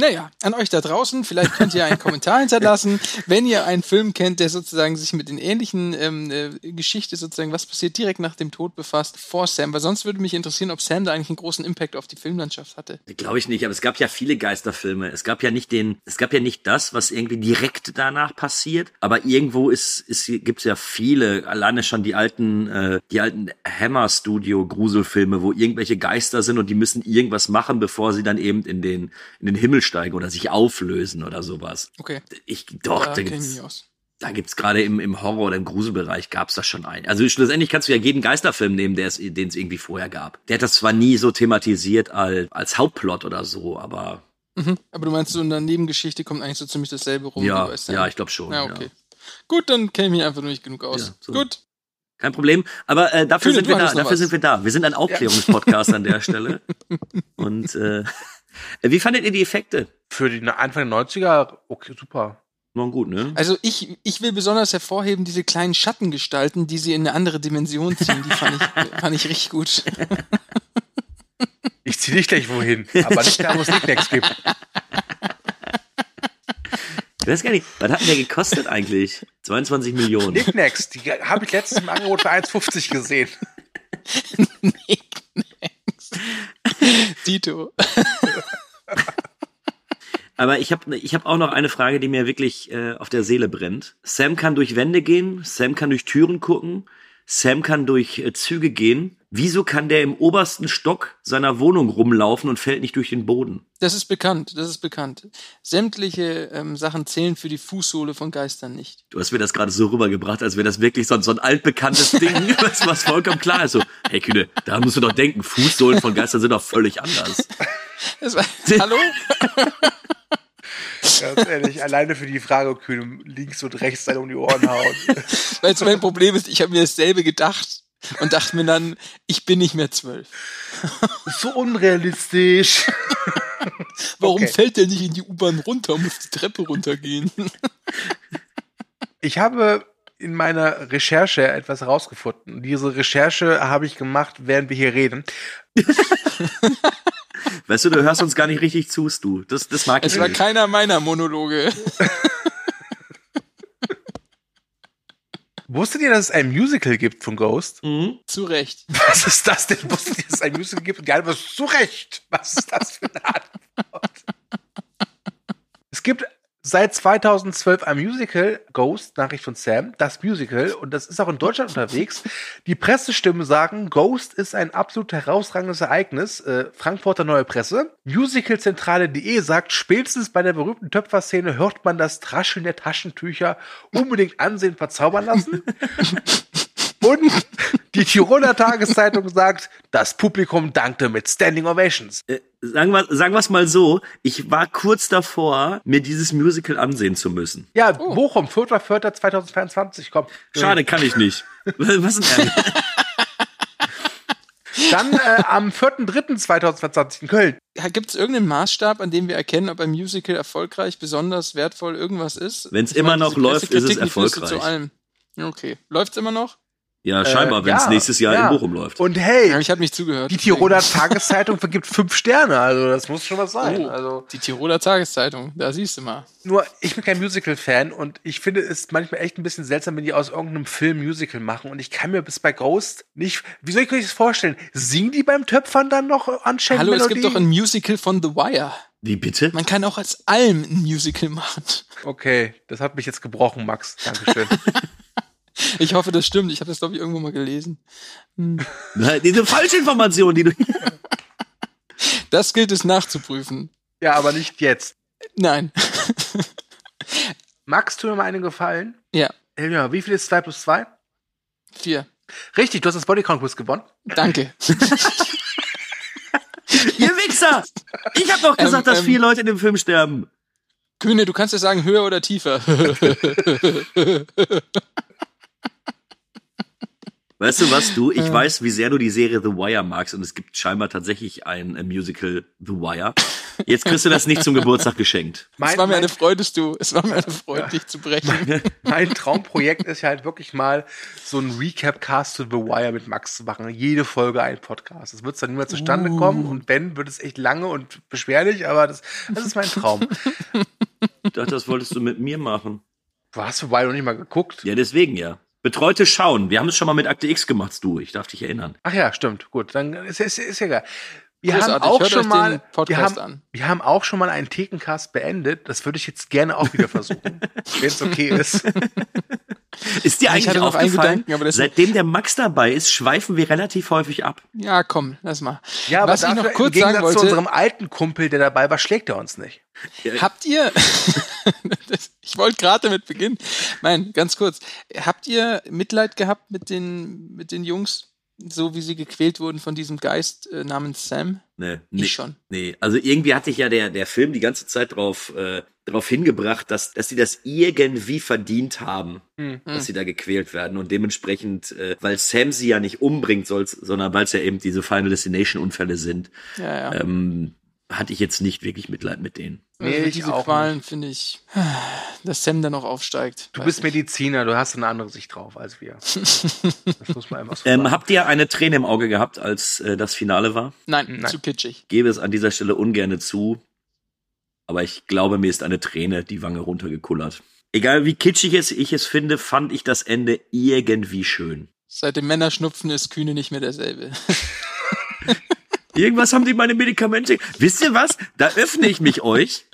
Naja, an euch da draußen, vielleicht könnt ihr einen Kommentar hinterlassen, wenn ihr einen Film kennt, der sozusagen sich mit den ähnlichen ähm, äh, Geschichte sozusagen, was passiert direkt nach dem Tod befasst, vor Sam, weil sonst würde mich interessieren, ob Sam da eigentlich einen großen Impact auf die Filmlandschaft hatte. Glaube ich nicht, aber es gab ja viele Geisterfilme. Es gab ja nicht den, es gab ja nicht das, was irgendwie direkt danach passiert, aber irgendwo ist, ist gibt's ja viele, alleine schon die alten, äh, die alten Hammer Studio Gruselfilme, wo irgendwelche Geister sind und die müssen irgendwas machen, bevor sie dann eben in den, in den Himmel steigen oder sich auflösen oder sowas. Okay. Ich, doch, Da da gibt's, da gibt's gerade im, im Horror- oder im Gruselbereich gab's das schon einen. Also schlussendlich kannst du ja jeden Geisterfilm nehmen, der es, den es irgendwie vorher gab. Der hat das zwar nie so thematisiert als, als Hauptplot oder so, aber Mhm. Aber du meinst, so in der Nebengeschichte kommt eigentlich so ziemlich dasselbe rum. Ja, bei Sam. ja, ich glaub schon, Ja, ja. okay. Gut, dann kenne ich mich einfach nur nicht genug aus. Ja, so. Gut. kein Problem. Aber äh, dafür Kühne, sind wir da. Dafür was. sind wir da. Wir sind ein Aufklärungspodcast an der Stelle. (laughs) Und äh, wie fandet ihr die Effekte? Für die Anfang der 90er, okay, super. Waren gut, ne? Also ich, ich will besonders hervorheben diese kleinen Schattengestalten, die sie in eine andere Dimension ziehen. Die fand ich, (laughs) fand ich richtig gut. Ich zieh dich gleich wohin, aber nicht da, wo es Nicknacks gibt. Ich weiß gar nicht, was hat denn der gekostet eigentlich? 22 Millionen. Nicknacks, die habe ich letztens im Angebot für 1,50 gesehen. (laughs) (laughs) Dito. Aber ich habe ich hab auch noch eine Frage, die mir wirklich äh, auf der Seele brennt. Sam kann durch Wände gehen, Sam kann durch Türen gucken, Sam kann durch äh, Züge gehen. Wieso kann der im obersten Stock seiner Wohnung rumlaufen und fällt nicht durch den Boden? Das ist bekannt, das ist bekannt. Sämtliche ähm, Sachen zählen für die Fußsohle von Geistern nicht. Du hast mir das gerade so rübergebracht, als wäre das wirklich so, so ein altbekanntes (laughs) Ding, was, was vollkommen klar ist. So, hey Kühne, da musst du doch denken, Fußsohlen von Geistern sind doch völlig anders. (laughs) Das war, hallo? (laughs) Ganz ehrlich, alleine für die Frage, Kühn, links und rechts dann um die Ohren hauen. Weil es mein Problem ist, ich habe mir dasselbe gedacht und dachte mir dann, ich bin nicht mehr zwölf. so unrealistisch. Warum Okay. fällt der nicht in die U-Bahn runter, muss die Treppe runtergehen? Ich habe in meiner Recherche etwas herausgefunden. Diese Recherche habe ich gemacht, während wir hier reden. Weißt du, du hörst uns gar nicht richtig zu, du. Das, das mag ich Es war nicht. keiner meiner Monologe. Wusstet ihr, dass es ein Musical gibt von Ghost? (laughs) Zu Recht. Was ist das denn? Wusstet ihr, dass es ein Musical gibt? Ja, aber zu Recht. Was ist das für eine Antwort? Es gibt seit 2012 ein Musical, Ghost, Nachricht von Sam, das Musical, und das ist auch in Deutschland unterwegs. Die Pressestimmen sagen, Ghost ist ein absolut herausragendes Ereignis. Äh, Frankfurter Neue Presse. Musicalzentrale.de sagt, spätestens bei der berühmten Töpferszene hört man das Trascheln der Taschentücher unbedingt ansehen, verzaubern lassen. (laughs) Und die Tiroler Tageszeitung sagt, das Publikum dankte mit Standing Ovations. Äh, sagen wir sagen wir's mal so, ich war kurz davor, mir dieses Musical ansehen zu müssen. Ja, Bochum, 4.4.2022 kommt. Schade, kann ich nicht. (laughs) Was denn? Dann äh, am 4.3.2022 in Köln. Gibt es irgendeinen Maßstab, an dem wir erkennen, ob ein Musical erfolgreich, besonders wertvoll irgendwas ist? Wenn's Ich immer noch läuft, ist es erfolgreich. Zu allem. Okay. Läuft's immer noch? Ja, scheinbar, Äh, wenn es ja, nächstes Jahr ja. in Bochum läuft. Und hey, Ja, ich habe nicht zugehört. die Tiroler Tageszeitung vergibt fünf Sterne, also das muss schon was sein. Oh, Also die Tiroler Tageszeitung, da siehst du mal. nur, ich bin kein Musical-Fan und ich finde es manchmal echt ein bisschen seltsam, wenn die aus irgendeinem Film Musical machen und ich kann mir bis bei Ghost nicht, wie soll ich euch das vorstellen? Singen die beim Töpfern dann noch anscheinend Hallo, es Melodie? gibt doch ein Musical von The Wire. Wie bitte? Man kann auch als Alm ein Musical machen. Okay, das hat mich jetzt gebrochen, Max. Dankeschön. (laughs) (laughs) Ich hoffe, das stimmt. Ich habe das, glaube ich, irgendwo mal gelesen. Nein, Diese Falschinformation, die du. Das gilt es nachzuprüfen. ja, aber nicht jetzt. Nein. (laughs) Max, tu mir mal einen Gefallen. Ja, Elmar, wie viel ist 2 plus 2? vier. Richtig, du hast das Bodycount Quiz gewonnen. Danke. (laughs) Ihr Wichser! Ich hab doch gesagt, Ähm, dass ähm, vier Leute in dem Film sterben. Kühne, du kannst ja sagen, höher oder tiefer. Weißt du was, du? Ich Ja. weiß, wie sehr du die Serie The Wire magst und es gibt scheinbar tatsächlich ein äh, Musical The Wire. Jetzt kriegst du das nicht zum Geburtstag geschenkt. es war mir eine Freude, du. Es war mir eine Freude, dich zu brechen. Mein Traumprojekt ist ja halt wirklich mal so ein Recap-Cast zu The Wire mit Max zu machen. Jede Folge ein Podcast. Das wird dann niemals zustande Uh. kommen und wenn, wird es echt lange und beschwerlich, aber das, das ist mein Traum. Ich dachte, das wolltest du mit mir machen. Du hast The Wire noch nicht mal geguckt. Ja, deswegen ja. Betreute Schauen. Wir haben es schon mal mit Akte X gemacht, du. Ich darf dich erinnern. Ach ja, stimmt. Gut, dann ist, ist, ist egal. Wir Großartig. haben auch Hört schon mal, den Podcast wir haben, an. wir haben auch schon mal einen Thekencast beendet. Das würde ich jetzt gerne auch wieder versuchen, (laughs) wenn es okay ist. (laughs) Ist dir Ich eigentlich aufgefallen, Gedanken, aber seitdem der Max dabei ist, schweifen wir relativ häufig ab. Ja, komm, lass mal. Ja, aber Was ich dafür, noch kurz im Gegensatz sagen wollte, zu unserem alten Kumpel, der dabei war, schlägt er uns nicht. habt ihr, (laughs) ich wollte gerade damit beginnen, nein, ganz kurz, habt ihr Mitleid gehabt mit den, mit den Jungs, so wie sie gequält wurden von diesem Geist äh, namens Sam? Nee, Ich nee, schon. Nee, also irgendwie hatte ich ja der, der Film die ganze Zeit drauf, äh, drauf hingebracht, dass, dass sie das irgendwie verdient haben, Hm. dass sie da gequält werden. Und dementsprechend, äh, weil Sam sie ja nicht umbringt, soll's, sondern weil es ja eben diese Final Destination Unfälle sind, Ja, ja. ähm, hatte ich jetzt nicht wirklich Mitleid mit denen. Nee, also diese auch Qualen finde ich, dass Sam da noch aufsteigt. Du bist nicht. Mediziner, du hast eine andere Sicht drauf als wir. (laughs) Das muss man einfach so Ähm, sagen. habt ihr eine Träne im Auge gehabt, als äh, das Finale war? Nein, Nein. zu kitschig. Ich gebe es an dieser Stelle ungerne zu, aber ich glaube, mir ist eine Träne die Wange runtergekullert. Egal wie kitschig es ich es finde, fand ich das Ende irgendwie schön. Seit dem Männerschnupfen ist Kühne nicht mehr derselbe. (laughs) Irgendwas haben die meine Medikamente. Wisst ihr was? Da öffne ich mich euch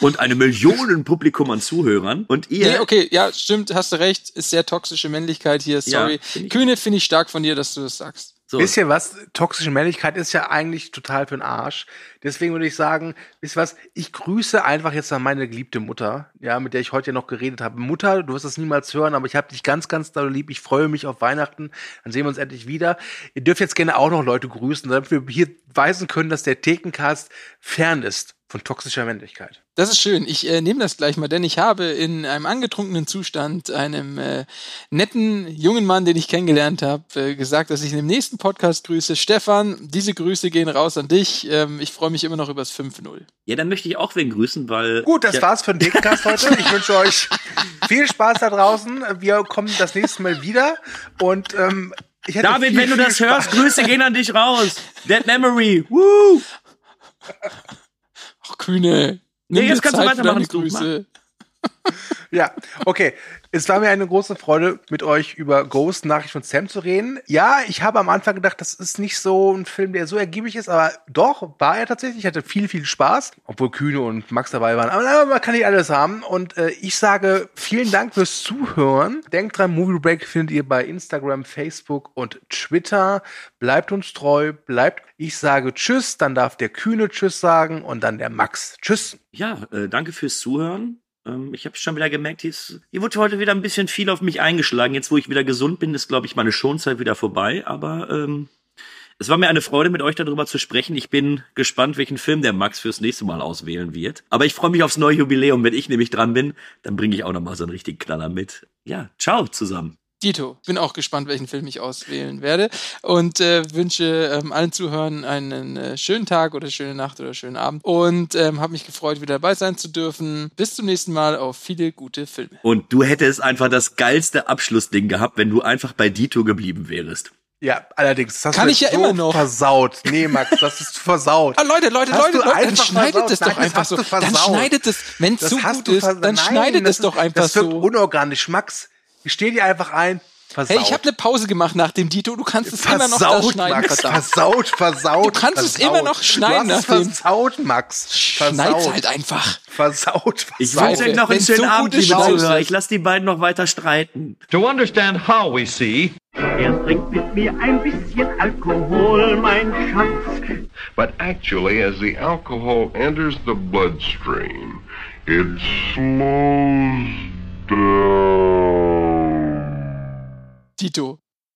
und eine Millionen Publikum an Zuhörern und ihr. Nee, okay, ja, stimmt, hast du recht, ist sehr toxische Männlichkeit hier, sorry. Ja, find ich- Kühne finde ich stark von dir, dass du das sagst. So, Wisst ihr was? Toxische Männlichkeit ist ja eigentlich total für den Arsch. Deswegen würde ich sagen, wisst ihr was? Ich grüße einfach jetzt an meine geliebte Mutter, ja, mit der ich heute ja noch geredet habe. Mutter, du wirst das niemals hören, aber ich habe dich ganz, ganz doll lieb. Ich freue mich auf Weihnachten. Dann sehen wir uns endlich wieder. Ihr dürft jetzt gerne auch noch Leute grüßen, damit wir hier weisen können, dass der Thekencast fern ist von toxischer Männlichkeit. Das ist schön. Ich äh, nehme das gleich mal, denn ich habe in einem angetrunkenen Zustand einem äh, netten jungen Mann, den ich kennengelernt habe, äh, gesagt, dass ich in dem nächsten Podcast grüße. Stefan, diese Grüße gehen raus an dich. Ähm, ich freue mich immer noch übers 5-0. Ja, dann möchte ich auch wen grüßen, weil. Gut, das ja, war's für den Dickcast heute. Ich (laughs) wünsche euch viel Spaß da draußen. Wir kommen das nächste Mal wieder und ähm, ich hätte David, viel, wenn du das Spaß. hörst, Grüße gehen an dich raus. Dead Memory. Woo! (laughs) Ach, Kühne. Nee, jetzt kannst du Zeit für weitermachen, du. Grüße. Ja, okay. Es war mir eine große Freude, mit euch über Ghost Nachricht von Sam zu reden. Ja, ich habe am Anfang gedacht, das ist nicht so ein Film, der so ergiebig ist, aber doch, war er tatsächlich. Ich hatte viel, viel Spaß, obwohl Kühne und Max dabei waren. Aber na, man kann nicht alles haben. Und äh, ich sage vielen Dank fürs Zuhören. Denkt dran, Movie Break findet ihr bei Instagram, Facebook und Twitter. Bleibt uns treu, bleibt. Ich sage Tschüss, dann darf der Kühne Tschüss sagen und dann der Max. Tschüss. Ja, äh, danke fürs Zuhören. Ähm, ich habe schon wieder gemerkt, hier, hier wurde heute wieder ein bisschen viel auf mich eingeschlagen. Jetzt, wo ich wieder gesund bin, ist, glaube ich, meine Schonzeit wieder vorbei. Aber ähm, es war mir eine Freude, mit euch darüber zu sprechen. Ich bin gespannt, welchen Film der Max fürs nächste Mal auswählen wird. Aber ich freue mich aufs neue Jubiläum. Wenn ich nämlich dran bin, dann bringe ich auch noch mal so einen richtigen Knaller mit. Ja, ciao zusammen. Dito, bin auch gespannt, welchen Film ich auswählen werde und äh, wünsche ähm, allen Zuhörern einen äh, schönen Tag oder schöne Nacht oder schönen Abend und ähm, habe mich gefreut, wieder dabei sein zu dürfen. Bis zum nächsten Mal auf viele gute Filme. Und du hättest einfach das geilste Abschlussding gehabt, wenn du einfach bei Dito geblieben wärst. Ja, allerdings. Das hast Kann du ich ja so immer noch. Versaut. Nee, Max, das ist versaut. (laughs) Ah, Leute, Leute, Hast Leute, Leute, dann schneidet versaut. es doch einfach so. Dann schneidet es, wenn es zu hast gut ist, dann Nein, schneidet es doch einfach Das wirkt so. unorganisch. Max, ich stehe dir einfach ein. Versaut. Hey, ich habe eine Pause gemacht nach dem Dito, du kannst es immer noch da versaut, schneiden, Max, verdammt. versaut, versaut. Du kannst es versaut. immer noch schneiden Du hast es versaut, Max. Schneid's Versaut. halt einfach. Versaut, versaut. Ich wünsche euch noch einen schönen so Abend, liebe Zuhörer. es. Ich lasse die beiden noch weiter streiten. To understand how we see, Er trinkt mit mir ein bisschen Alkohol, mein Schatz. But actually, as the alcohol enters the bloodstream, it slows Dito.